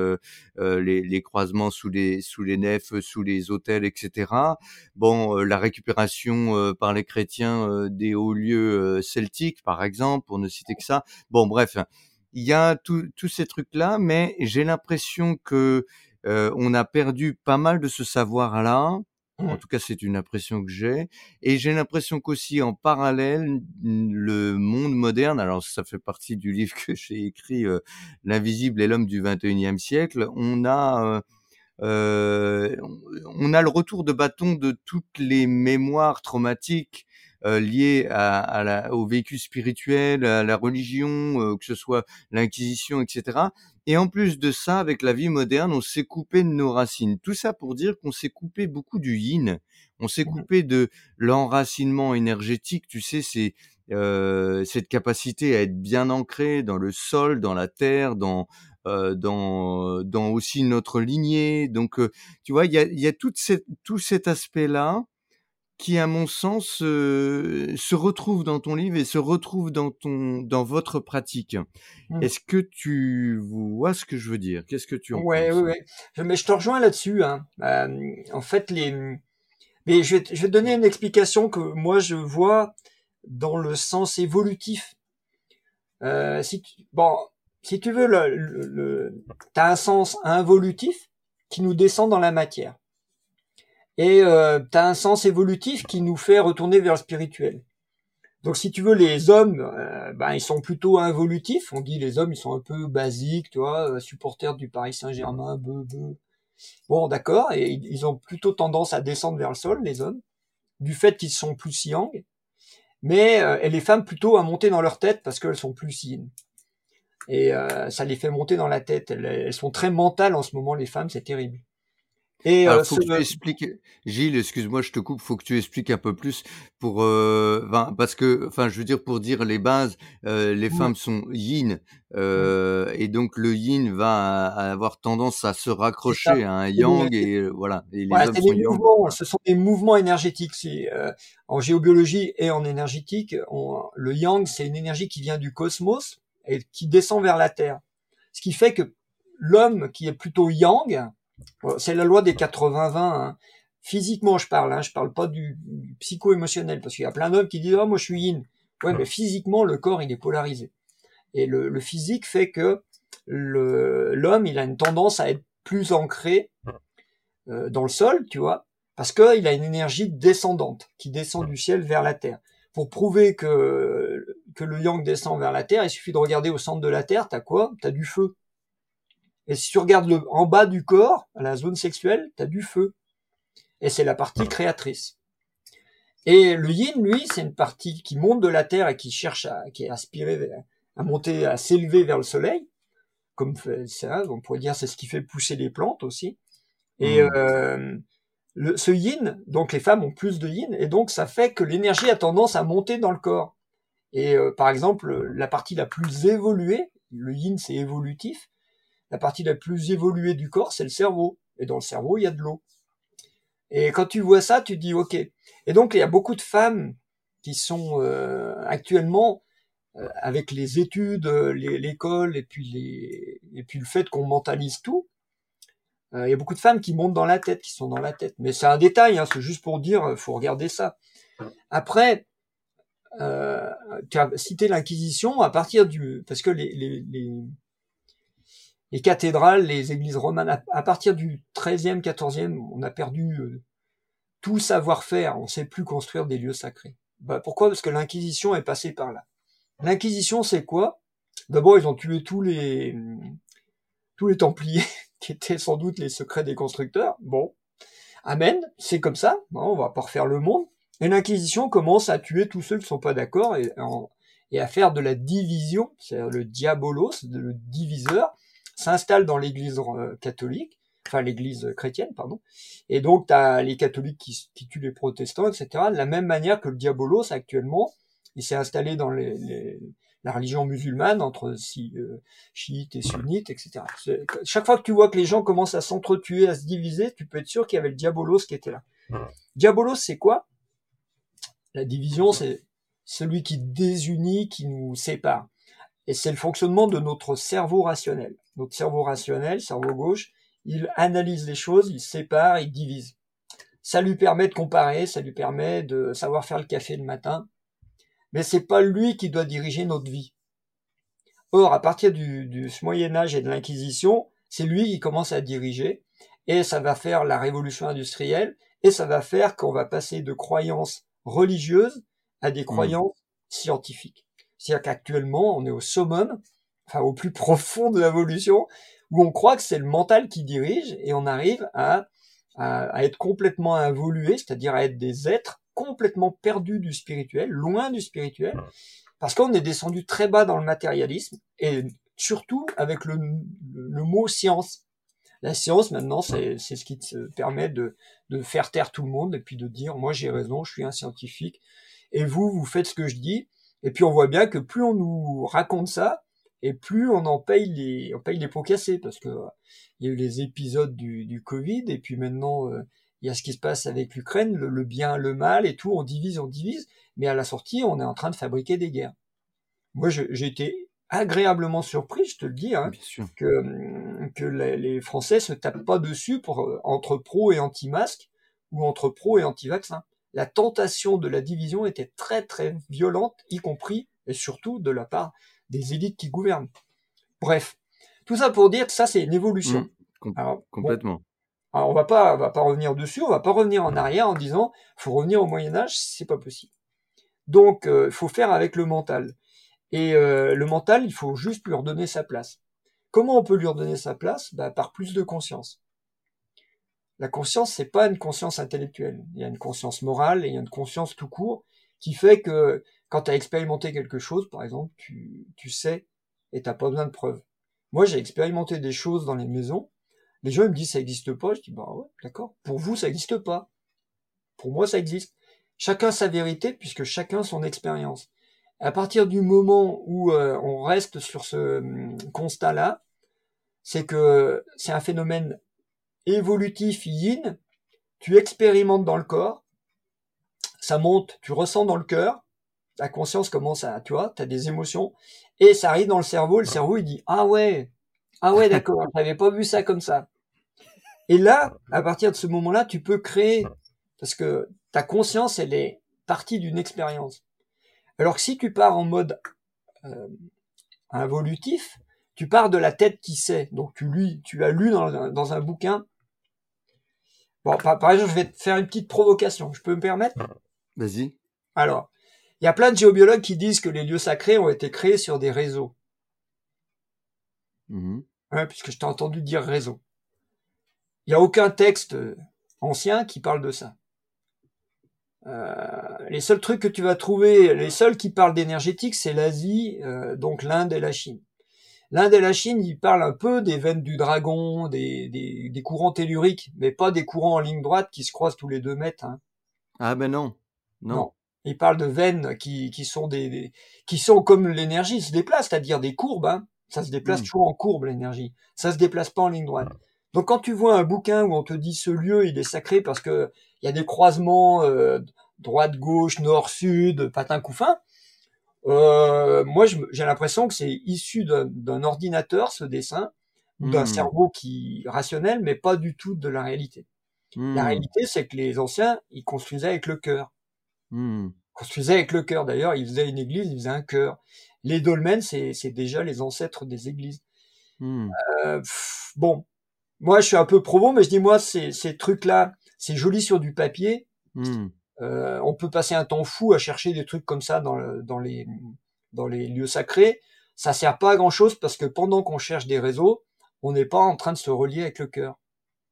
les, les croisements sous les sous les nefs, sous les hôtels, etc. Bon, euh, la récupération euh, par les chrétiens euh, des hauts lieux euh, celtiques, par exemple, pour ne citer que ça. Bon, bref, il y a tous ces trucs-là, mais j'ai l'impression que euh, on a perdu pas mal de ce savoir-là. En Mm. tout cas, c'est une impression que j'ai. Et j'ai l'impression qu'aussi, en parallèle, le monde moderne, alors ça fait partie du livre que j'ai écrit, euh, L'invisible et l'homme du 21e siècle, on a... euh, euh, on a le retour de bâton de toutes les mémoires traumatiques euh, liées à, à la, au vécu spirituel, à la religion, euh, que ce soit l'Inquisition, etc. Et en plus de ça, avec la vie moderne, on s'est coupé de nos racines. Tout ça pour dire qu'on s'est coupé beaucoup du yin. On s'est coupé de l'enracinement énergétique. Tu sais, c'est euh, cette capacité à être bien ancré dans le sol, dans la terre, dans euh, dans dans aussi notre lignée. Donc, euh, tu vois, il y a y a toute cette tout cet aspect-là qui, à mon sens, euh, se retrouve dans ton livre et se retrouve dans ton dans votre pratique. Mm. Est-ce que tu vois ce que je veux dire? Qu'est-ce que tu en Ouais, penses? ouais, ouais. Je- Mais je te rejoins là-dessus. Hein. Euh, en fait, les. Mais je vais, te- je vais te donner une explication que moi je vois dans le sens évolutif. Euh, si tu... Bon, si tu veux, le, le, le... t'as un sens involutif qui nous descend dans la matière, et euh, t'as un sens évolutif qui nous fait retourner vers le spirituel. Donc, si tu veux, les hommes, euh, ben, ils sont plutôt involutifs. On dit les hommes, ils sont un peu basiques, tu vois, euh, supporters du Paris Saint-Germain, beu, beu. Bon, d'accord, et ils ont plutôt tendance à descendre vers le sol, les hommes, du fait qu'ils sont plus yang, mais euh, et les femmes plutôt à monter dans leur tête parce qu'elles sont plus yin. Et ça les fait monter dans la tête. Elles sont très mentales en ce moment, les femmes, c'est terrible. Et Alors, euh, faut ce- que tu expliques, Gilles, excuse-moi, je te coupe, faut que tu expliques un peu plus pour, euh, parce que, enfin, je veux dire pour dire les bases, euh, les Mm. femmes sont yin, euh, et donc le yin va à avoir tendance à se raccrocher à un yang, et euh, voilà, et les Ouais, hommes c'est sont des yang. mouvements, ce sont des mouvements énergétiques. Euh, en géobiologie et en énergétique, on- le yang, c'est une énergie qui vient du cosmos et qui descend vers la Terre. Ce qui fait que l'homme qui est plutôt yang, c'est la loi des 80-20. hein. Physiquement, je parle, hein, je parle pas du, du psycho-émotionnel, parce qu'il y a plein d'hommes qui disent, oh, moi je suis yin. Ouais, mais physiquement, le corps, il est polarisé. Et le, le physique fait que l'homme, il a une tendance à être plus ancré euh, dans le sol, tu vois, parce qu'il a une énergie descendante qui descend du ciel vers la terre. Pour prouver que, que le yang descend vers la terre, il suffit de regarder au centre de la terre, t'as quoi? T'as du feu. Et si tu regardes le, en bas du corps, à la zone sexuelle, t'as du feu. Et c'est la partie créatrice. Et le yin, lui, c'est une partie qui monte de la terre et qui cherche à, qui est aspirée à monter, à s'élever vers le soleil. Comme ça, on pourrait dire c'est ce qui fait pousser les plantes aussi. Et Mhm. euh, le, ce yin, donc les femmes ont plus de yin, et donc ça fait que l'énergie a tendance à monter dans le corps. Et euh, par exemple, la partie la plus évoluée, le yin c'est évolutif, la partie la plus évoluée du corps c'est le cerveau. Et dans le cerveau, il y a de l'eau. Et quand tu vois ça, tu dis ok. Et donc il y a beaucoup de femmes qui sont euh, actuellement euh, avec les études, euh, l'école et puis le fait qu'on mentalise tout. Il y a beaucoup de femmes qui montent dans la tête, qui sont dans la tête. Mais c'est un détail, hein, c'est juste pour dire, faut regarder ça. Après, tu as cité l'Inquisition à partir du, parce que les, les cathédrales, les églises romanes, à, partir du 13e, 14e, on a perdu euh, tout savoir-faire, on sait plus construire des lieux sacrés. Bah, pourquoi? Parce que l'Inquisition est passée par là. L'Inquisition, c'est quoi? D'abord, ils ont tué tous les tous les Templiers, qui étaient sans doute les secrets des constructeurs. Bon, amen, c'est comme ça. On va pas refaire le monde. Et l'Inquisition commence à tuer tous ceux qui sont pas d'accord et, et à faire de la division, c'est-à-dire le diabolos, le diviseur, s'installe dans l'Église euh, catholique, enfin l'Église chrétienne, pardon. Et donc, tu as les catholiques qui, qui tuent les protestants, etc. De la même manière que le diabolos, actuellement, il s'est installé dans les, les- la religion musulmane, entre si, euh, chiites et sunnites, etc. Chaque fois que tu vois que les gens commencent à s'entretuer, à se diviser, tu peux être sûr qu'il y avait le diabolos qui était là. Diabolos, c'est quoi? La division, c'est celui qui désunit, qui nous sépare. Et c'est le fonctionnement de notre cerveau rationnel. Notre cerveau rationnel, cerveau gauche, il analyse les choses, il sépare, il divise. Ça lui permet de comparer, ça lui permet de savoir faire le café le matin. Mais c'est pas lui qui doit diriger notre vie. Or, à partir du, du Moyen Âge et de l'Inquisition, c'est lui qui commence à diriger, et ça va faire la révolution industrielle, et ça va faire qu'on va passer de croyances religieuses à des croyances scientifiques. C'est-à-dire qu'actuellement, on est au summum, enfin au plus profond de l'évolution, où on croit que c'est le mental qui dirige, et on arrive à, à, être complètement involué, c'est-à-dire à être des êtres complètement perdus du spirituel, loin du spirituel, parce qu'on est descendu très bas dans le matérialisme, et surtout avec le, le, mot science. La science, maintenant, c'est c'est ce qui te permet de, de faire taire tout le monde et puis de dire, moi j'ai raison, je suis un scientifique, et vous, vous faites ce que je dis. Et puis on voit bien que plus on nous raconte ça, et plus on en paye les, on paye les pots cassés, parce que euh, il y a eu les épisodes du, du Covid, et puis maintenant euh, il y a ce qui se passe avec l'Ukraine, le, le bien, le mal, et tout, on divise, on divise, mais à la sortie, on est en train de fabriquer des guerres. Moi, j'ai été agréablement surpris, je te le dis, hein, que, hum, que les, les Français se tapent pas dessus pour, euh, entre pro et anti-masque ou entre pro et anti-vaccin. La tentation de la division était très très violente, y compris et surtout de la part des élites qui gouvernent. Bref, tout ça pour dire que ça c'est une évolution. Mmh, com- Alors, bon, complètement. alors, on va pas, on va pas revenir dessus, on va pas revenir en arrière en disant faut revenir au Moyen Âge, c'est pas possible. Donc, il faut faire avec le mental. Et euh, le mental, il faut juste lui redonner sa place. Comment on peut lui redonner sa place? Bah, Par plus de conscience. La conscience, c'est pas une conscience intellectuelle. Il y a une conscience morale et il y a une conscience tout court qui fait que quand tu as expérimenté quelque chose, par exemple, tu, tu sais et t'as pas besoin de preuves. Moi, j'ai expérimenté des choses dans les maisons. Les gens ils me disent ça existe pas. Je dis bah ouais, d'accord. Pour vous, ça existe pas. Pour moi, ça existe. Chacun sa vérité puisque chacun son expérience. À partir du moment où euh, on reste sur ce hum, constat-là, c'est que c'est un phénomène évolutif yin. Tu expérimentes dans le corps, ça monte, tu ressens dans le cœur, ta conscience commence à, tu vois, tu as des émotions, et ça arrive dans le cerveau, le cerveau il dit ah ouais, ah ouais d'accord, j'avais pas vu ça comme ça. Et là, à partir de ce moment-là, tu peux créer, parce que ta conscience elle est partie d'une expérience. Alors que si tu pars en mode euh, involutif, tu pars de la tête qui sait. Donc tu lis, tu as lu dans, dans un bouquin. Bon, par, par, exemple, je vais te faire une petite provocation. Je peux me permettre? Vas-y. Alors, il y a plein de géobiologues qui disent que les lieux sacrés ont été créés sur des réseaux. Mmh. Ouais, puisque je t'ai entendu dire réseau. Il n'y a aucun texte ancien qui parle de ça. Euh, les seuls trucs que tu vas trouver, les seuls qui parlent d'énergétique, c'est l'Asie, euh, donc l'Inde et la Chine. L'Inde et la Chine, ils parlent un peu des veines du dragon, des, des, des, courants telluriques, mais pas des courants en ligne droite qui se croisent tous les deux mètres. Hein. Ah ben non. non, non. Ils parlent de veines qui, qui sont des, des qui sont comme l'énergie se déplace, c'est-à-dire des courbes. Hein. Ça se déplace Mm. toujours en courbe l'énergie. Ça se déplace pas en ligne droite. Donc quand tu vois un bouquin où on te dit ce lieu il est sacré parce que il y a des croisements euh, droite gauche nord sud patin couffin, euh, moi j'ai l'impression que c'est issu d'un ordinateur ce dessin d'un Mm. cerveau qui rationnel mais pas du tout de la réalité. Mmh. La réalité c'est que les anciens ils construisaient avec le cœur Mmh. construisaient avec le cœur. D'ailleurs, ils faisaient une église, ils faisaient un cœur. Les dolmens, c'est c'est déjà les ancêtres des églises. Mmh. Euh, pff, bon, moi, je suis un peu provo, mais je dis moi, ces, ces trucs-là, c'est joli sur du papier. Mmh. Euh, on peut passer un temps fou à chercher des trucs comme ça dans, le, dans les dans les lieux sacrés. Ça sert pas à grand chose parce que pendant qu'on cherche des réseaux, on n'est pas en train de se relier avec le cœur.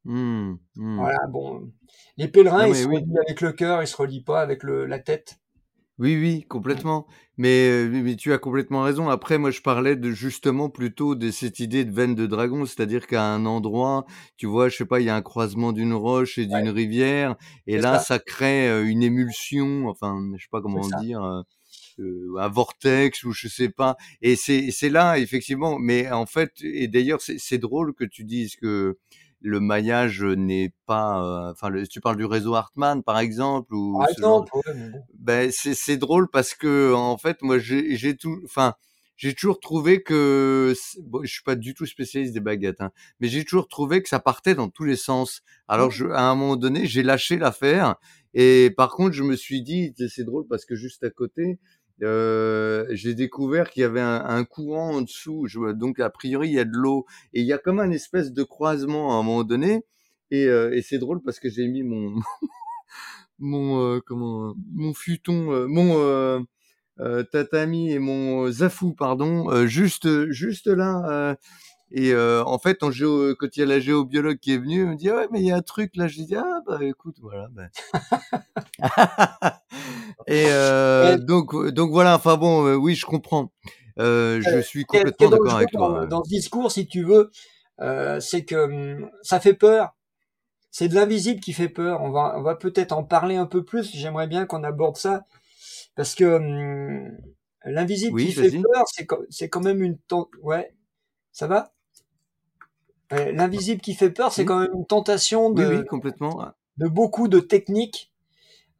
Mmh. Mmh. Voilà, bon, les pèlerins, Non, ils se oui. relient avec le cœur, ils se relient pas avec le, la tête. Oui, oui, complètement. Mais, euh, mais mais tu as complètement raison. Après, moi, je parlais de justement plutôt de cette idée de veine de dragon, c'est-à-dire qu'à un endroit, tu vois, je sais pas, il y a un croisement d'une roche et d'une rivière, et là, ça. ça crée euh, une émulsion, enfin, je sais pas comment dire, euh, euh, un vortex ou je sais pas. Et c'est là, effectivement. Mais en fait, et d'ailleurs, c'est drôle que tu dises que le maillage n'est pas, euh, enfin, le- tu parles du réseau Hartmann, par exemple, ou Par ce genre exemple, ouais, mais bon. ben c'est drôle parce que en fait moi j'ai tout enfin j'ai toujours trouvé que bon, je suis pas du tout spécialiste des baguettes hein, mais j'ai toujours trouvé que ça partait dans tous les sens. Alors je, à un moment donné j'ai lâché l'affaire et par contre je me suis dit c'est- c'est drôle parce que juste à côté euh, j'ai découvert qu'il y avait un, courant en dessous. Je, donc a priori il y a de l'eau. Et il y a comme un espèce de croisement à un moment donné. Et, euh, et c'est drôle parce que j'ai mis mon mon euh, comment mon futon euh, mon euh, tatami et mon zafou pardon juste juste là et euh, en fait en géo quand il y a la géobiologue qui est venue elle me dit Ah ouais mais il y a un truc là je dis ah bah écoute voilà ben. et euh, Ouais. donc donc voilà enfin bon euh, oui je comprends je suis complètement d'accord avec toi dans, ce discours, si tu veux, c'est que hum, ça fait peur. C'est de l'invisible qui fait peur. On va, on va peut-être en parler un peu plus. J'aimerais bien qu'on aborde ça parce que hum, l'invisible Oui, qui fait peur, c'est c'est quand même une tent- ouais, ça va? L'invisible qui fait peur, c'est quand même une tentation oui de, oui complètement de beaucoup de techniques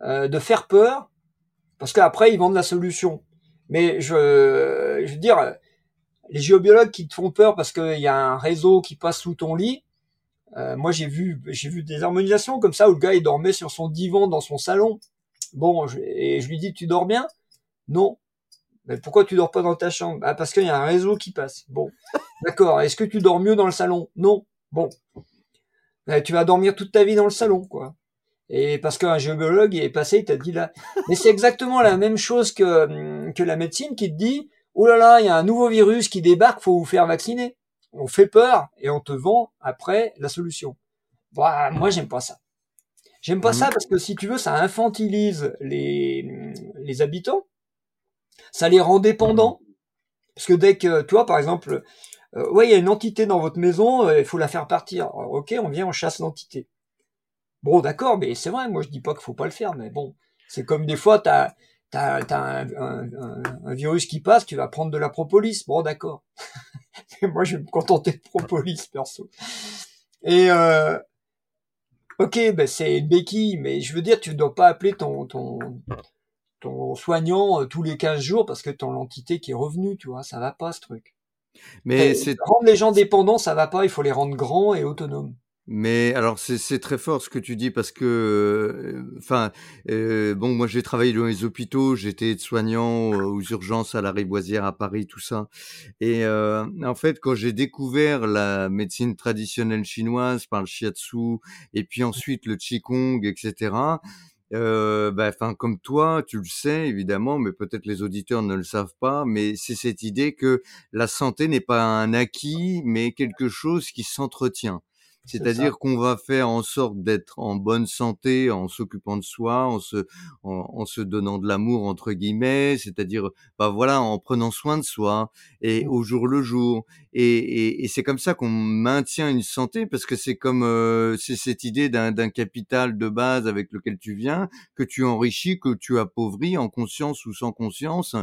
euh, de faire peur, parce qu'après ils vendent la solution. Mais je, je veux dire, les géobiologues qui te font peur parce qu'il y a un réseau qui passe sous ton lit. euh, moi j'ai vu, j'ai vu des harmonisations comme ça où le gars il dormait sur son divan dans son salon. Bon, je, et je lui dis tu dors bien? Non. Mais pourquoi tu dors pas dans ta chambre? Ah, Parce qu'il y a un réseau qui passe. Bon, d'accord. Est-ce que tu dors mieux dans le salon? Non. Bon, Ben, tu vas dormir toute ta vie dans le salon, quoi. Et parce qu'un géologue il est passé, il t'a dit là. Mais c'est exactement la même chose que, hum, que la médecine qui te dit, oh là là, il y a un nouveau virus qui débarque, faut vous faire vacciner. On fait peur et on te vend après la solution. Bah, moi, j'aime pas ça. J'aime pas Mhm. ça parce que si tu veux, ça infantilise les, les habitants. Ça les rend dépendants. Parce que dès que, toi, par exemple, euh, il y a une entité dans votre maison, euh, il faut la faire partir. Ok, on vient, on chasse l'entité. Bon, d'accord, mais c'est vrai, moi je dis pas qu'il faut pas le faire, mais bon, c'est comme des fois, t'as t'as un, virus qui passe, tu vas prendre de la propolis. Bon, d'accord. Mais moi, je vais me contenter de propolis, perso. Et euh, ok, ben c'est une béquille, mais je veux dire, tu dois pas appeler ton ton ton soignant euh, tous les 15 jours parce que ton l'entité qui est revenue, tu vois, ça va pas ce truc. mais c'est rendre les gens dépendants, ça va pas, il faut les rendre grands et autonomes. Mais alors c'est c'est très fort ce que tu dis parce que, heu, enfin, heu, bon moi j'ai travaillé dans les hôpitaux, j'étais aide-soignant aux urgences à la Riboisière à Paris, tout ça et heu, en fait quand j'ai découvert la médecine traditionnelle chinoise par le shiatsu et puis ensuite le qigong et heu, bah, comme toi, tu le sais évidemment, mais peut-être les auditeurs ne le savent pas, mais c'est cette idée que la santé n'est pas un acquis, mais quelque chose qui s'entretient. C'est-à-dire qu'on va faire en sorte d'être en bonne santé en s'occupant de soi, en se en en se «donnant de l'amour» entre guillemets, c'est-à-dire, bah, voilà, en prenant soin de soi et Mmh. au jour le jour et et et c'est comme ça qu'on maintient une santé parce que c'est comme, heu, c'est cette idée d'un capital de base avec lequel tu viens, que tu enrichis, que tu appauvris en conscience ou sans conscience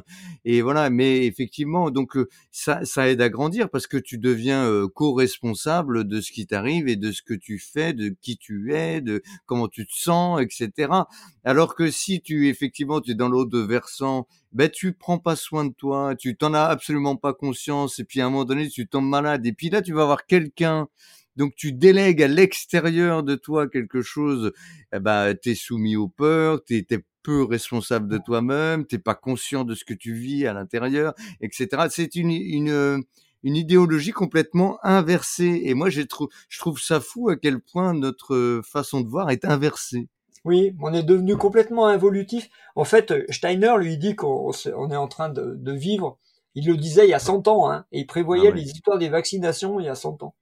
et voilà. Mais effectivement donc, heu, ça ça aide à grandir parce que tu deviens, heu, co-responsable de ce qui t'arrive de ce que tu fais, de qui tu es, de comment tu te sens et cetera. Alors que si tu effectivement, tu es dans l'autre versant, beh, tu prends pas soin de toi, tu t'en as absolument pas conscience et puis à un moment donné, tu tombes malade et puis là, tu vas voir quelqu'un, donc tu délègues à l'extérieur de toi quelque chose, et bah, tu es soumis aux peurs, tu es peu responsable de toi-même, tu es pas conscient de ce que tu vis à l'intérieur et cetera. C'est une une, une idéologie complètement inversée et moi j'ai trou je trouve ça fou à quel point notre, heu, façon de voir est inversée. Oui, on est devenu complètement involutif. En fait, Steiner lui dit qu'on on est en train de de vivre il le disait il y a 100 ans, hein, et il Ah prévoyait ouais. les histoires des vaccinations il y a 100 ans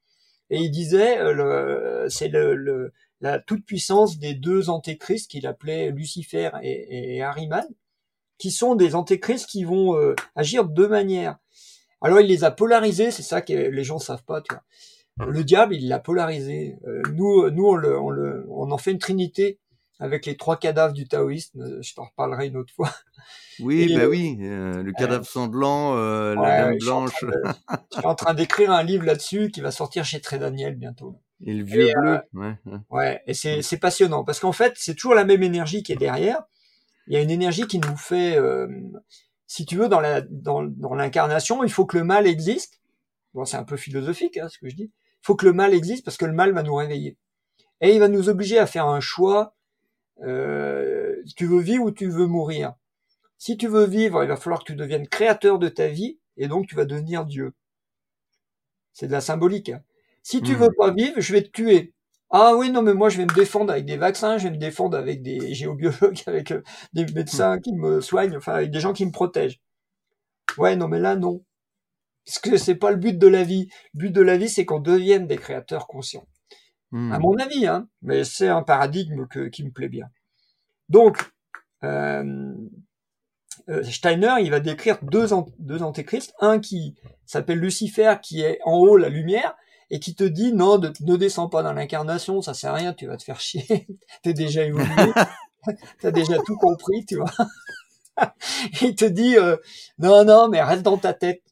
et il disait, le c'est le le la toute-puissance des 2 antéchrists qu'il appelait Lucifer et et qui sont des antéchrists qui vont, heu, agir de 2 manières. Alors il les a polarisés, c'est ça que les gens savent pas, tu vois? Le diable, il l'a polarisé. Heu, nous nous on le on le on en fait une trinité avec les 3 cadavres du taoïsme, heu, je t'en reparlerai une autre fois Oui, et bah, oui, heu, le cadavre sanglant, heu, la dame ouais, je suis en blanche de je suis en train d'écrire un livre là-dessus qui va sortir chez Trait Daniel bientôt et le et vieux heu, bleu, ouais, ouais. ouais et c'est c'est passionnant parce qu'en fait, c'est toujours la même énergie qui est derrière. Il y a une énergie qui nous fait, si tu veux, dans la dans dans l'incarnation, il faut que le mal existe. Bon, c'est un peu philosophique, hein, ce que je dis. Il faut que le mal existe parce que le mal va nous réveiller et il va nous obliger à faire un choix, heu, tu veux vivre ou tu veux mourir? Si tu veux vivre, il va falloir que tu deviennes créateur de ta vie et donc tu vas devenir Dieu. C'est de la symbolique, hein. Si tu veux Mmh. pas vivre, je vais te tuer. Ah oui, non, mais moi je vais me défendre avec des vaccins, je vais me défendre avec des géobiologues, avec, heu, des médecins qui me soignent, enfin avec des gens qui me protègent. Ouais, non, mais là non. Parce que c'est pas le but de la vie. Le but de la vie, c'est qu'on devienne des créateurs conscients. À Mmh. mon avis, hein, mais c'est un paradigme que qui me plaît bien. Donc, hem, heu, Steiner, il va décrire 2 ant 2 antéchrists, un qui s'appelle Lucifer, qui est en haut la lumière et qui te dit: «Non, de ne descends pas dans l'incarnation, ça sert à rien, tu vas te faire chier, tu es déjà évolué, tu as déjà tout compris», tu vois? Il te dit, heu: «Non, non, mais reste dans ta tête,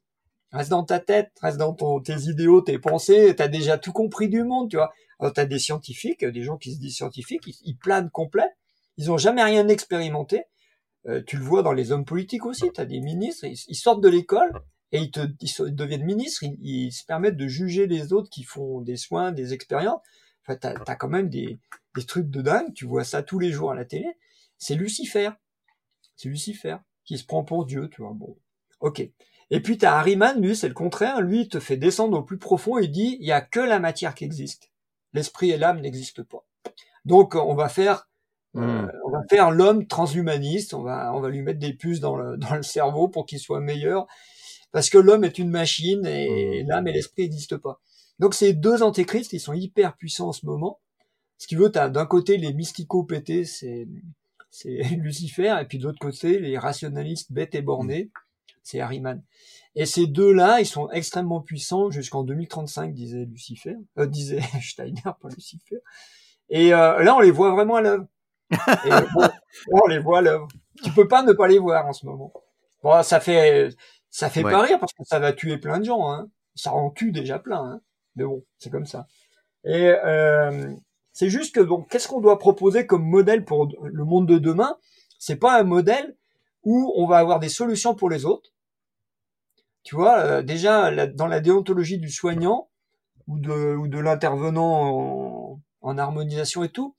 reste dans ta tête, reste dans ton tes idéaux, tes pensées, tu as déjà tout compris du monde», tu vois? Alors tu as des scientifiques, des gens qui se disent scientifiques, ils ils planent complet, ils ont jamais rien expérimenté. Heu, tu le vois dans les hommes politiques aussi, tu as des ministres, ils ils sortent de l'école et ils te deviennent ministres, ils ils se permettent de juger les autres qui font des soins, des expériences. Enfin, tu as quand même des des trucs de dingue, tu vois ça tous les jours à la télé. C'est Lucifer. C'est Lucifer qui se prend pour Dieu, tu vois? Bon, OK et puis tu as Ahriman, lui, c'est le contraire, lui, il te fait descendre au plus profond et il dit: «Il y a que la matière qui existe. L'esprit et l'âme n'existent pas. Donc on va faire, heu, Mmh. on va faire l'homme transhumaniste, on va on va lui mettre des puces dans le dans le cerveau pour qu'il soit meilleur, parce que l'homme est une machine et Mmh. l'âme et l'esprit n'existent pas». Donc ces 2 antéchrists, ils sont hyper puissants en ce moment. Veux, tu as d'un côté les mystico pétés, c'est c'est Lucifer et puis de l'autre côté, les rationalistes bêtes et bornés, c'est Ahriman et ces 2-là, ils sont extrêmement puissants jusqu'en 2035, disait Lucifer, heu, disait Steiner, pas Lucifer et heu, là, on les voit vraiment à l'œuvre bon, là, on les voit à l'œuvre. Tu peux pas ne pas les voir en ce moment. Bon, ça fait ça fait Ouais. pas rire parce que ça va tuer plein de gens, hein. Ça en tue déjà plein, hein, mais bon, c'est comme ça et hem, c'est juste que qu'est-ce qu'on doit proposer comme modèle pour le monde de demain? C'est pas un modèle où on va avoir des solutions pour les autres. Tu vois, heu, déjà la dans la déontologie du soignant ou de ou de l'intervenant en harmonisation et tout,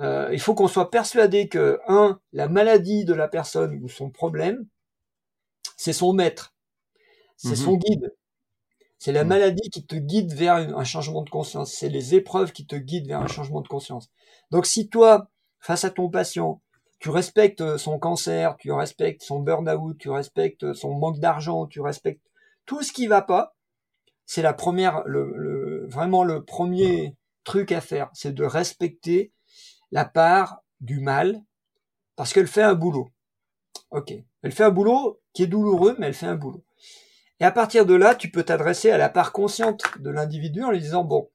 euh, il faut qu'on soit persuadé que, un, la maladie de la personne ou son problème, c'est son maître, c'est Mhm. son guide. C'est la Mhm. maladie qui te guide vers un changement de conscience. C'est les épreuves qui te guident vers un changement de conscience. Donc si toi, face à ton patient, tu respectes son cancer, tu respectes son burn-out, tu respectes son manque d'argent, tu respectes tout ce qui va pas, c'est la première, le, le- vraiment le premier truc à faire, c'est de respecter la part du mal parce qu'elle fait un boulot. Ok, elle fait un boulot qui est douloureux, mais elle fait un boulot. Et à partir de là, tu peux t'adresser à la part consciente de l'individu en lui disant bon,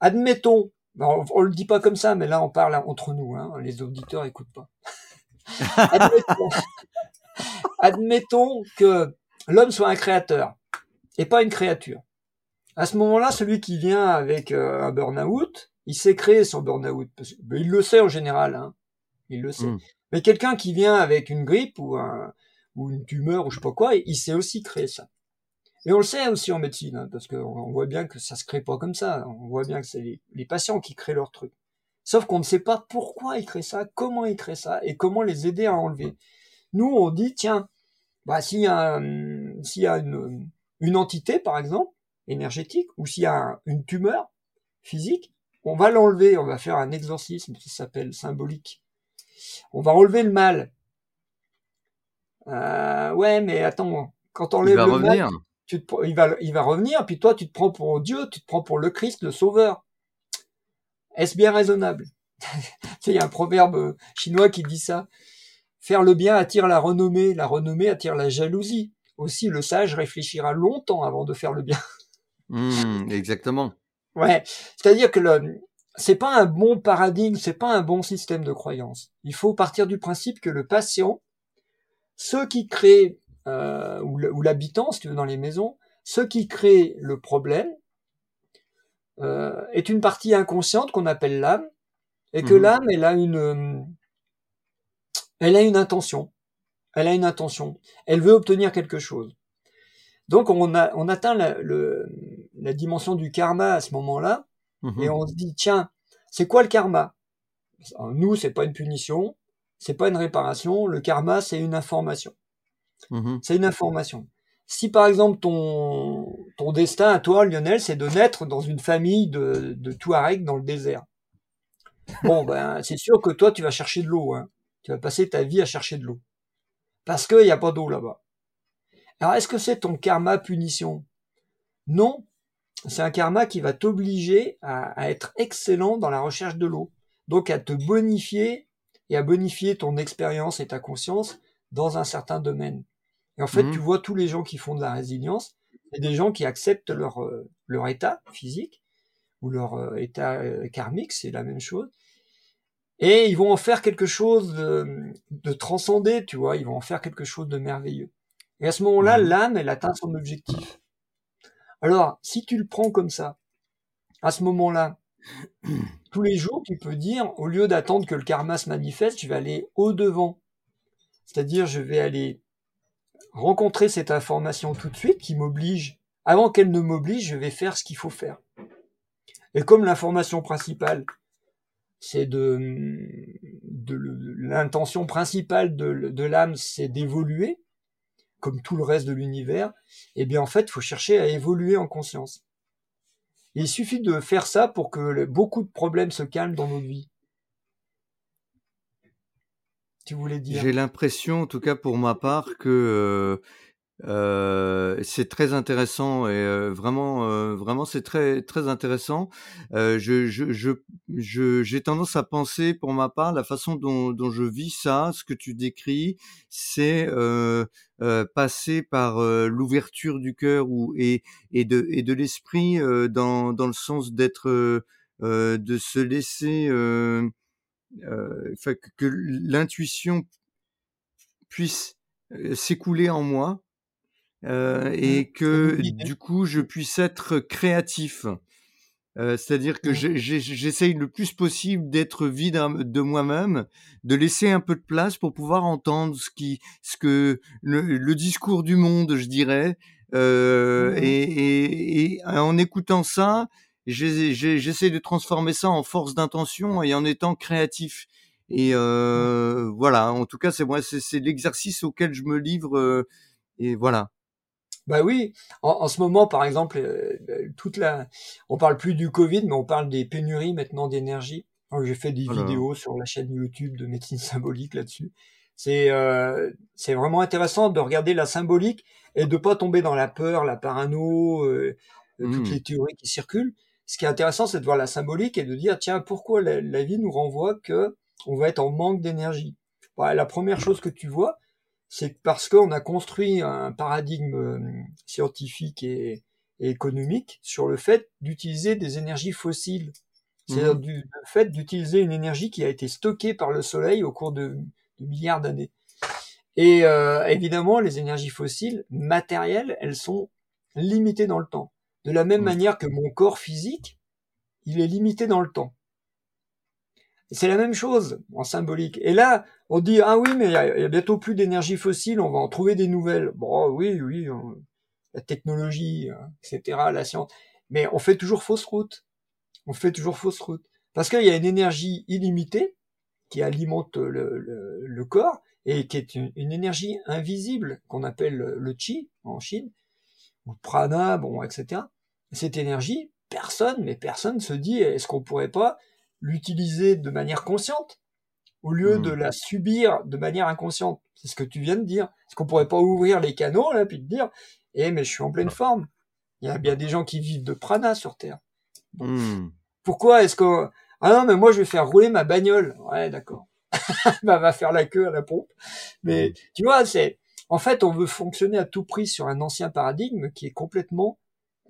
admettons, on, on le dit pas comme ça, mais là on parle entre nous, hein, les auditeurs écoutent pas. admettons, admettons que l'homme soit un créateur et pas une créature. À ce moment-là, celui qui vient avec euh, un burn-out, il sait créer son burn-out. ben, il le sait en général, hein. il le sait. Mm. Mais quelqu'un qui vient avec une grippe ou, un, ou une tumeur ou je sais pas quoi, il sait aussi créer ça. Et on le sait aussi en médecine, hein, parce qu'on on voit bien que ça se crée pas comme ça. On voit bien que c'est les, les patients qui créent leur truc. Sauf qu'on ne sait pas pourquoi ils créent ça, comment ils créent ça et comment les aider à enlever. Nous, on dit, tiens, bah, s'il y a, un- s'il y a une, une entité, par exemple, énergétique, ou s'il y a un- une tumeur physique, on va l'enlever, on va faire un exorcisme, ça s'appelle symbolique. On va enlever le mal. Euh, ouais, mais attends, quand on enlève le mal, revenir. tu te, il va, il va revenir, puis toi, tu te prends pour Dieu, tu te prends pour le Christ, le Sauveur. Est-ce bien raisonnable? Il y a un proverbe euh, chinois qui dit ça. Faire le bien attire la renommée, la renommée attire la jalousie. Aussi, le sage réfléchira longtemps avant de faire le bien. Hmm, exactement. Ouais, c'est-à-dire que le, c'est pas un bon paradigme, c'est pas un bon système de croyance. Il faut partir du principe que le patient, ceux qui créent euh, ou l'habitant, si tu veux, dans les maisons, ceux qui créent le problème euh, est une partie inconsciente qu'on appelle l'âme, et que Mhm. l'âme, elle a une, elle a une intention, elle a une intention, elle veut obtenir quelque chose. Donc on a, on atteint la, le, la dimension du karma à ce moment-là, Et on se dit tiens, c'est quoi le karma? Nous, c'est pas une punition, c'est pas une réparation. Le karma, c'est une information. Mhm. C'est une information. Si par exemple ton ton destin à toi, Lionel, c'est de naître dans une famille de, de Touaregs dans le désert. Bon, ben c'est sûr que toi, tu vas chercher de l'eau. Hein. Tu vas passer ta vie à chercher de l'eau parce qu'il n'y a pas d'eau là-bas. Alors, est-ce que c'est ton karma punition? Non, c'est un karma qui va t'obliger à, à être excellent dans la recherche de l'eau. Donc à te bonifier et à bonifier ton expérience et ta conscience dans un certain domaine. Et en fait, Mhm. tu vois tous les gens qui font de la résilience, c'est des gens qui acceptent leur, euh, leur état physique ou leur euh, état euh, karmique, c'est la même chose. Et ils vont en faire quelque chose de, de transcendé, tu vois, ils vont en faire quelque chose de merveilleux. Et à ce moment-là, Mhm. l'âme, elle atteint son objectif. Alors, si tu le prends comme ça, à ce moment-là, tous les jours, tu peux dire, au lieu d'attendre que le karma se manifeste, je vais aller au-devant. C'est-à-dire, je vais aller rencontrer cette information tout de suite qui m'oblige. Avant qu'elle ne m'oblige, je vais faire ce qu'il faut faire. Et comme l'information principale, c'est de, l'intention principale de, de l'âme, c'est d'évoluer, comme tout le reste de l'univers, eh bien en fait, il faut chercher à évoluer en conscience. Il suffit de faire ça pour que beaucoup de problèmes se calment dans notre vie. Tu voulais dire? J'ai l'impression, en tout cas pour ma part, que euh, euh, c'est très intéressant et euh, vraiment, euh, vraiment, c'est très, très intéressant. Euh, je, je, je, je- j'ai tendance à penser, pour ma part, la façon dont, dont je vis ça, ce que tu décris, c'est euh, euh, passer par l'ouverture du cœur ou et, et de et de l'esprit dans dans le sens d'être, de se laisser. Que, l'intuition puisse s'écouler en moi euh, et que du coup je puisse être créatif. Euh, C'est-à-dire que j'essaye le plus possible d'être vide de moi-même, de laisser un peu de place pour pouvoir entendre ce qui, ce que le, le discours du monde, je dirais. Euh, et, et- et en écoutant ça, j'essaie de transformer ça en force d'intention et en étant créatif. Et euh, voilà, en tout cas, c'est moi, c'est c'est l'exercice auquel je me livre. euh, et voilà. Bah oui, en, en ce moment, par exemple, euh, euh, toute la, on parle plus du Covid, mais on parle des pénuries maintenant d'énergie. J'ai fait des Oh vidéos sur la chaîne YouTube de médecine symbolique là-dessus. C'est euh, c'est vraiment intéressant de regarder la symbolique et de pas tomber dans la peur, la parano, euh, toutes Mm. les théories qui circulent. Ce qui est intéressant, c'est de voir la symbolique et de dire tiens pourquoi la, la vie nous renvoie que on va être en manque d'énergie? Bah, la première chose que tu vois, c'est parce qu'on a construit un paradigme euh, scientifique et, et économique sur le fait d'utiliser des énergies fossiles. C'est-à-dire Mhm. du, le fait d'utiliser une énergie qui a été stockée par le Soleil au cours de, de milliards d'années. Et euh, évidemment, les énergies fossiles matérielles, elles sont limitées dans le temps. De la même manière que mon corps physique, il est limité dans le temps. C'est la même chose en symbolique. Et là, on dit ah oui, mais il y a, bientôt plus d'énergie fossile, on va en trouver des nouvelles. Bon, oui, oui, on- la technologie, hein, etc., la science. Mais on fait toujours fausse route. On fait toujours fausse route parce qu'il y a une énergie illimitée qui alimente le, corps et qui est une, énergie invisible qu'on appelle le, le chi en Chine ou prana, bon, etc. Cette énergie, personne, mais personne se dit est-ce qu'on pourrait pas l'utiliser de manière consciente au lieu de la subir de manière inconsciente. C'est ce que tu viens de dire. Est-ce qu'on pourrait pas ouvrir les canaux là puis te dire eh mais je suis en pleine forme. Il y a bien des gens qui vivent de prana sur terre. Mm. Pourquoi est-ce que ah non mais moi je vais faire rouler ma bagnole. Ouais d'accord. bah va faire la queue à la pompe. Mais tu vois c'est en fait on veut fonctionner à tout prix sur un ancien paradigme qui est complètement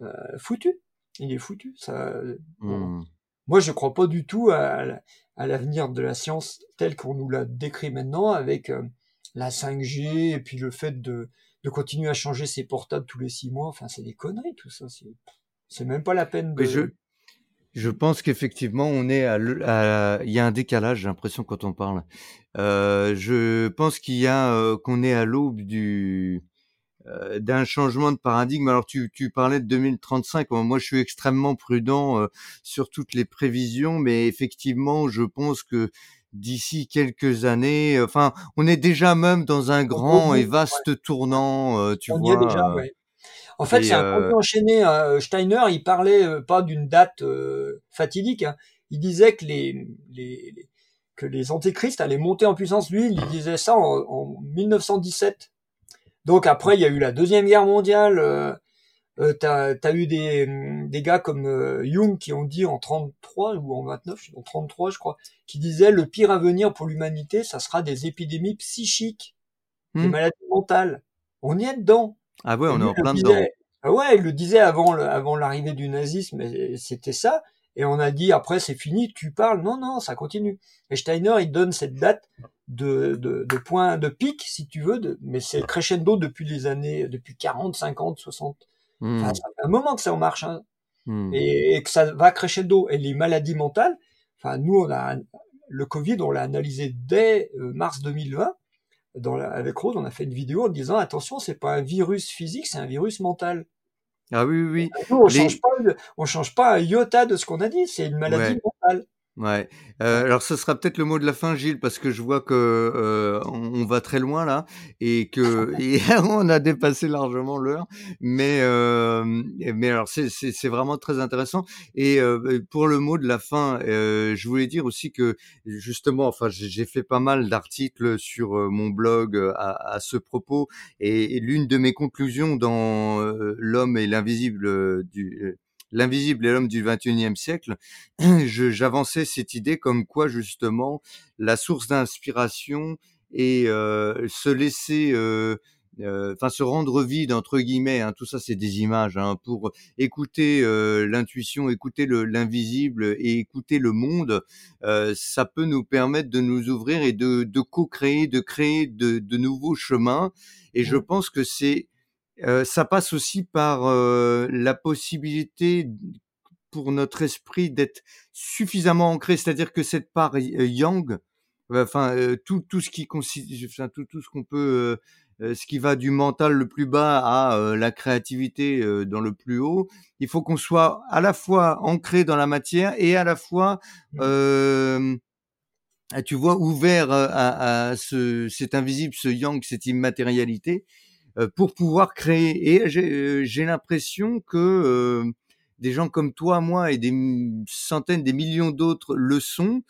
euh, foutu. Il est foutu. Ça. bon. Moi je crois pas du tout à, la- à l'avenir de la science tel qu'on nous l'a décrit maintenant avec euh, la 5G et puis le fait de de continuer à changer ses portables tous les six mois. Enfin c'est des conneries tout ça. C'est même pas la peine de. Je, pense qu'effectivement, on est à, il y a un décalage, j'ai l'impression quand on parle. Euh, je pense qu'il y a, euh, qu'on est à l'aube du, d'un changement de paradigme. Alors tu, tu parlais de 2035. Bon, Moi, je suis extrêmement prudent euh, sur toutes les prévisions, mais effectivement, je pense que d'ici quelques années, euh, enfin, on est déjà même dans un grand et vaste tournant, euh, tu On y vois. est déjà, euh, ouais. En fait, c'est un euh, enchaîné. hein. Steiner, il parlait euh, pas d'une date euh, fatidique. hein. Il disait que les, les, les- que les antéchrists allaient monter en puissance. Lui, il disait ça en, en 1917. Donc après, il y a eu la deuxième guerre mondiale. Euh, euh, t'as as eu des, des gars comme euh, Jung qui ont dit en 33 ou en 29, je sais- en 33 je crois, qui disaient le pire avenir pour l'humanité, ça sera des épidémies psychiques, des Hmm. maladies mentales. On y est dedans. Ah ouais, on est en plein disait- dedans. Ah ouais, il le disait avant le- avant l'arrivée du nazisme, c'était ça. Et on a dit après c'est fini, tu parles. Non non, ça continue. Et Steiner il donne cette date de de, de point de pic si tu veux, de, mais c'est crescendo depuis les années depuis 40, 50, 60. Hmm. Enfin, ça fait un moment que ça en marche hein, Hmm. et, et que ça va crescendo. Et les maladies mentales, enfin nous on a le Covid, on l'a analysé dès euh, mars 2020. Dans la- avec Rose, on a fait une vidéo en disant attention, c'est pas un virus physique, c'est un virus mental. Ah oui, oui, oui. Nous, on Les- change pas, on change pas un iota de ce qu'on a dit. C'est une maladie Ouais. mentale. Ouais. Euh, alors ce sera peut-être le mot de la fin, Gilles, parce que je vois que euh, on, on va très loin là et que et on a dépassé largement l'heure. Mais euh, mais alors c'est c'est c'est vraiment très intéressant. Et euh, pour le mot de la fin, euh, je voulais dire aussi que justement, enfin j'ai fait pas mal d'articles sur euh, mon blog à, à ce propos et, et l'une de mes conclusions dans l'homme et l'invisible du euh, L'invisible et l'homme du 21e siècle, j'avançais cette idée comme quoi justement la source d'inspiration et euh, se laisser, euh, euh, enfin se rendre vide entre guillemets, hein, tout ça c'est des images, hein, pour écouter euh, l'intuition, écouter le- l'invisible et écouter le monde, euh, ça peut nous permettre de nous ouvrir et de, de co-créer, de créer de, de nouveaux chemins. Et je pense que c'est euh, ça passe aussi par euh, la possibilité pour notre esprit d'être suffisamment ancré, c'est-à-dire que cette part yang, enfin euh, tout tout ce qui consiste, enfin tout tout ce qu'on peut euh, ce qui va du mental le plus bas à euh, la créativité euh, dans le plus haut. Il faut qu'on soit à la fois ancré dans la matière et à la fois, Mmh. tu vois, ouvert à, à ce, cet invisible, ce yang, cette immatérialité, pour pouvoir créer. Et j'ai euh, l'impression que euh, des gens comme toi, moi et des centaines, des millions d'autres le sont.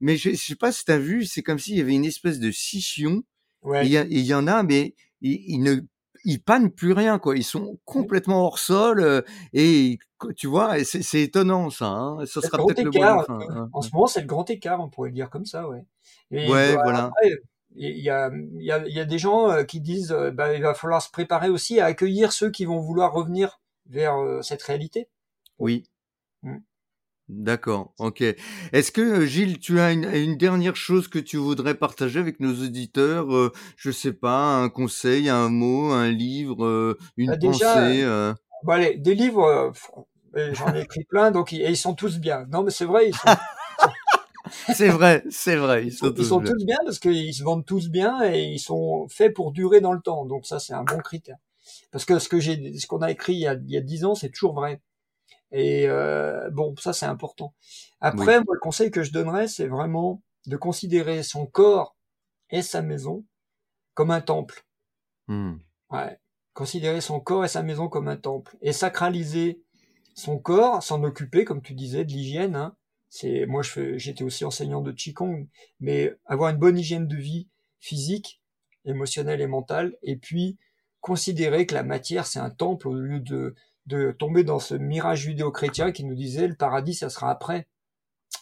Mais je, je sais pas si tu as vu, c'est comme s'il y avait une espèce de scission Ouais. il y, a- et il y en a, mais ils, ils ne ils pannent plus rien, quoi. Ils sont complètement hors sol euh, et tu vois, c'est étonnant ça. Hein. Ça sera peut-être le mot de la écart. un fin. peu. hein. En ce moment, c'est le grand écart, on pourrait le dire comme ça, ouais. Et Ouais, bah, voilà. après, il y a, y a, y a des gens euh, qui disent, bah, il va falloir se préparer aussi à accueillir ceux qui vont vouloir revenir vers euh, cette réalité. Oui. Mm. D'accord. Ok. Est-ce que Gilles, tu as une, une dernière chose que tu voudrais partager avec nos auditeurs euh, Je sais pas, un conseil, un mot, un livre, euh, une Bah, déjà, pensée. euh, Bon, allez, des livres, j'en ai écrit plein, donc ils- et ils sont tous bien. Non, mais c'est vrai, ils sont, C'est vrai, c'est vrai. Ils sont ils tous sont bien. tous bien parce qu'ils se vendent tous bien et ils sont faits pour durer dans le temps. Donc ça, c'est un bon critère. Parce que ce que j'ai, ce qu'on a écrit il y a, il y a 10 ans, c'est toujours vrai. Et euh, bon, ça c'est important. Après, moi, le conseil que je donnerais, c'est vraiment de considérer son corps et sa maison comme un temple. Hmm. Ouais. Considérer son corps et sa maison comme un temple. Et sacraliser son corps, s'en occuper, comme tu disais, de l'hygiène. Hein. C'est, moi, je fais- j'étais aussi enseignant de Qigong, mais avoir une bonne hygiène de vie physique, émotionnelle et mentale, et puis considérer que la matière, c'est un temple au lieu de, de tomber dans ce mirage judéo-chrétien qui nous disait le paradis, ça sera après.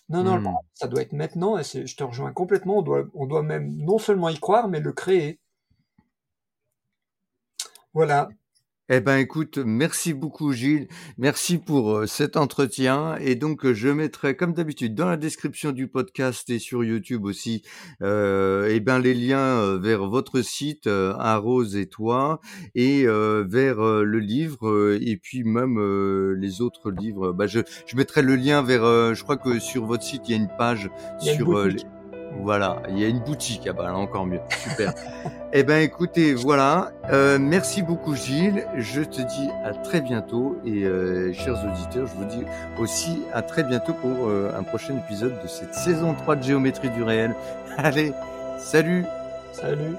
Non, non, paradis, ça doit être maintenant, et c'est, je te rejoins complètement, on doit, on doit même non seulement y croire, mais le créer. Voilà. Eh ben, écoute, merci beaucoup, Gilles. Merci pour euh, cet entretien. Et donc, euh, je mettrai, comme d'habitude, dans la description du podcast et sur YouTube aussi, euh, eh ben, les liens vers votre site, à Rose et toi, et vers le livre, et puis même les autres livres. Bah, je, je mettrai le lien vers, je crois que sur votre site, il y a une page sur les- voilà, il y a une boutique. Bah là, encore mieux. Super. eh ben écoutez, voilà. Euh, merci beaucoup Gilles. Je te dis à très bientôt et euh, chers auditeurs, je vous dis aussi à très bientôt pour euh, un prochain épisode de cette saison 3 de Géométrie du réel. Allez, salut Salut.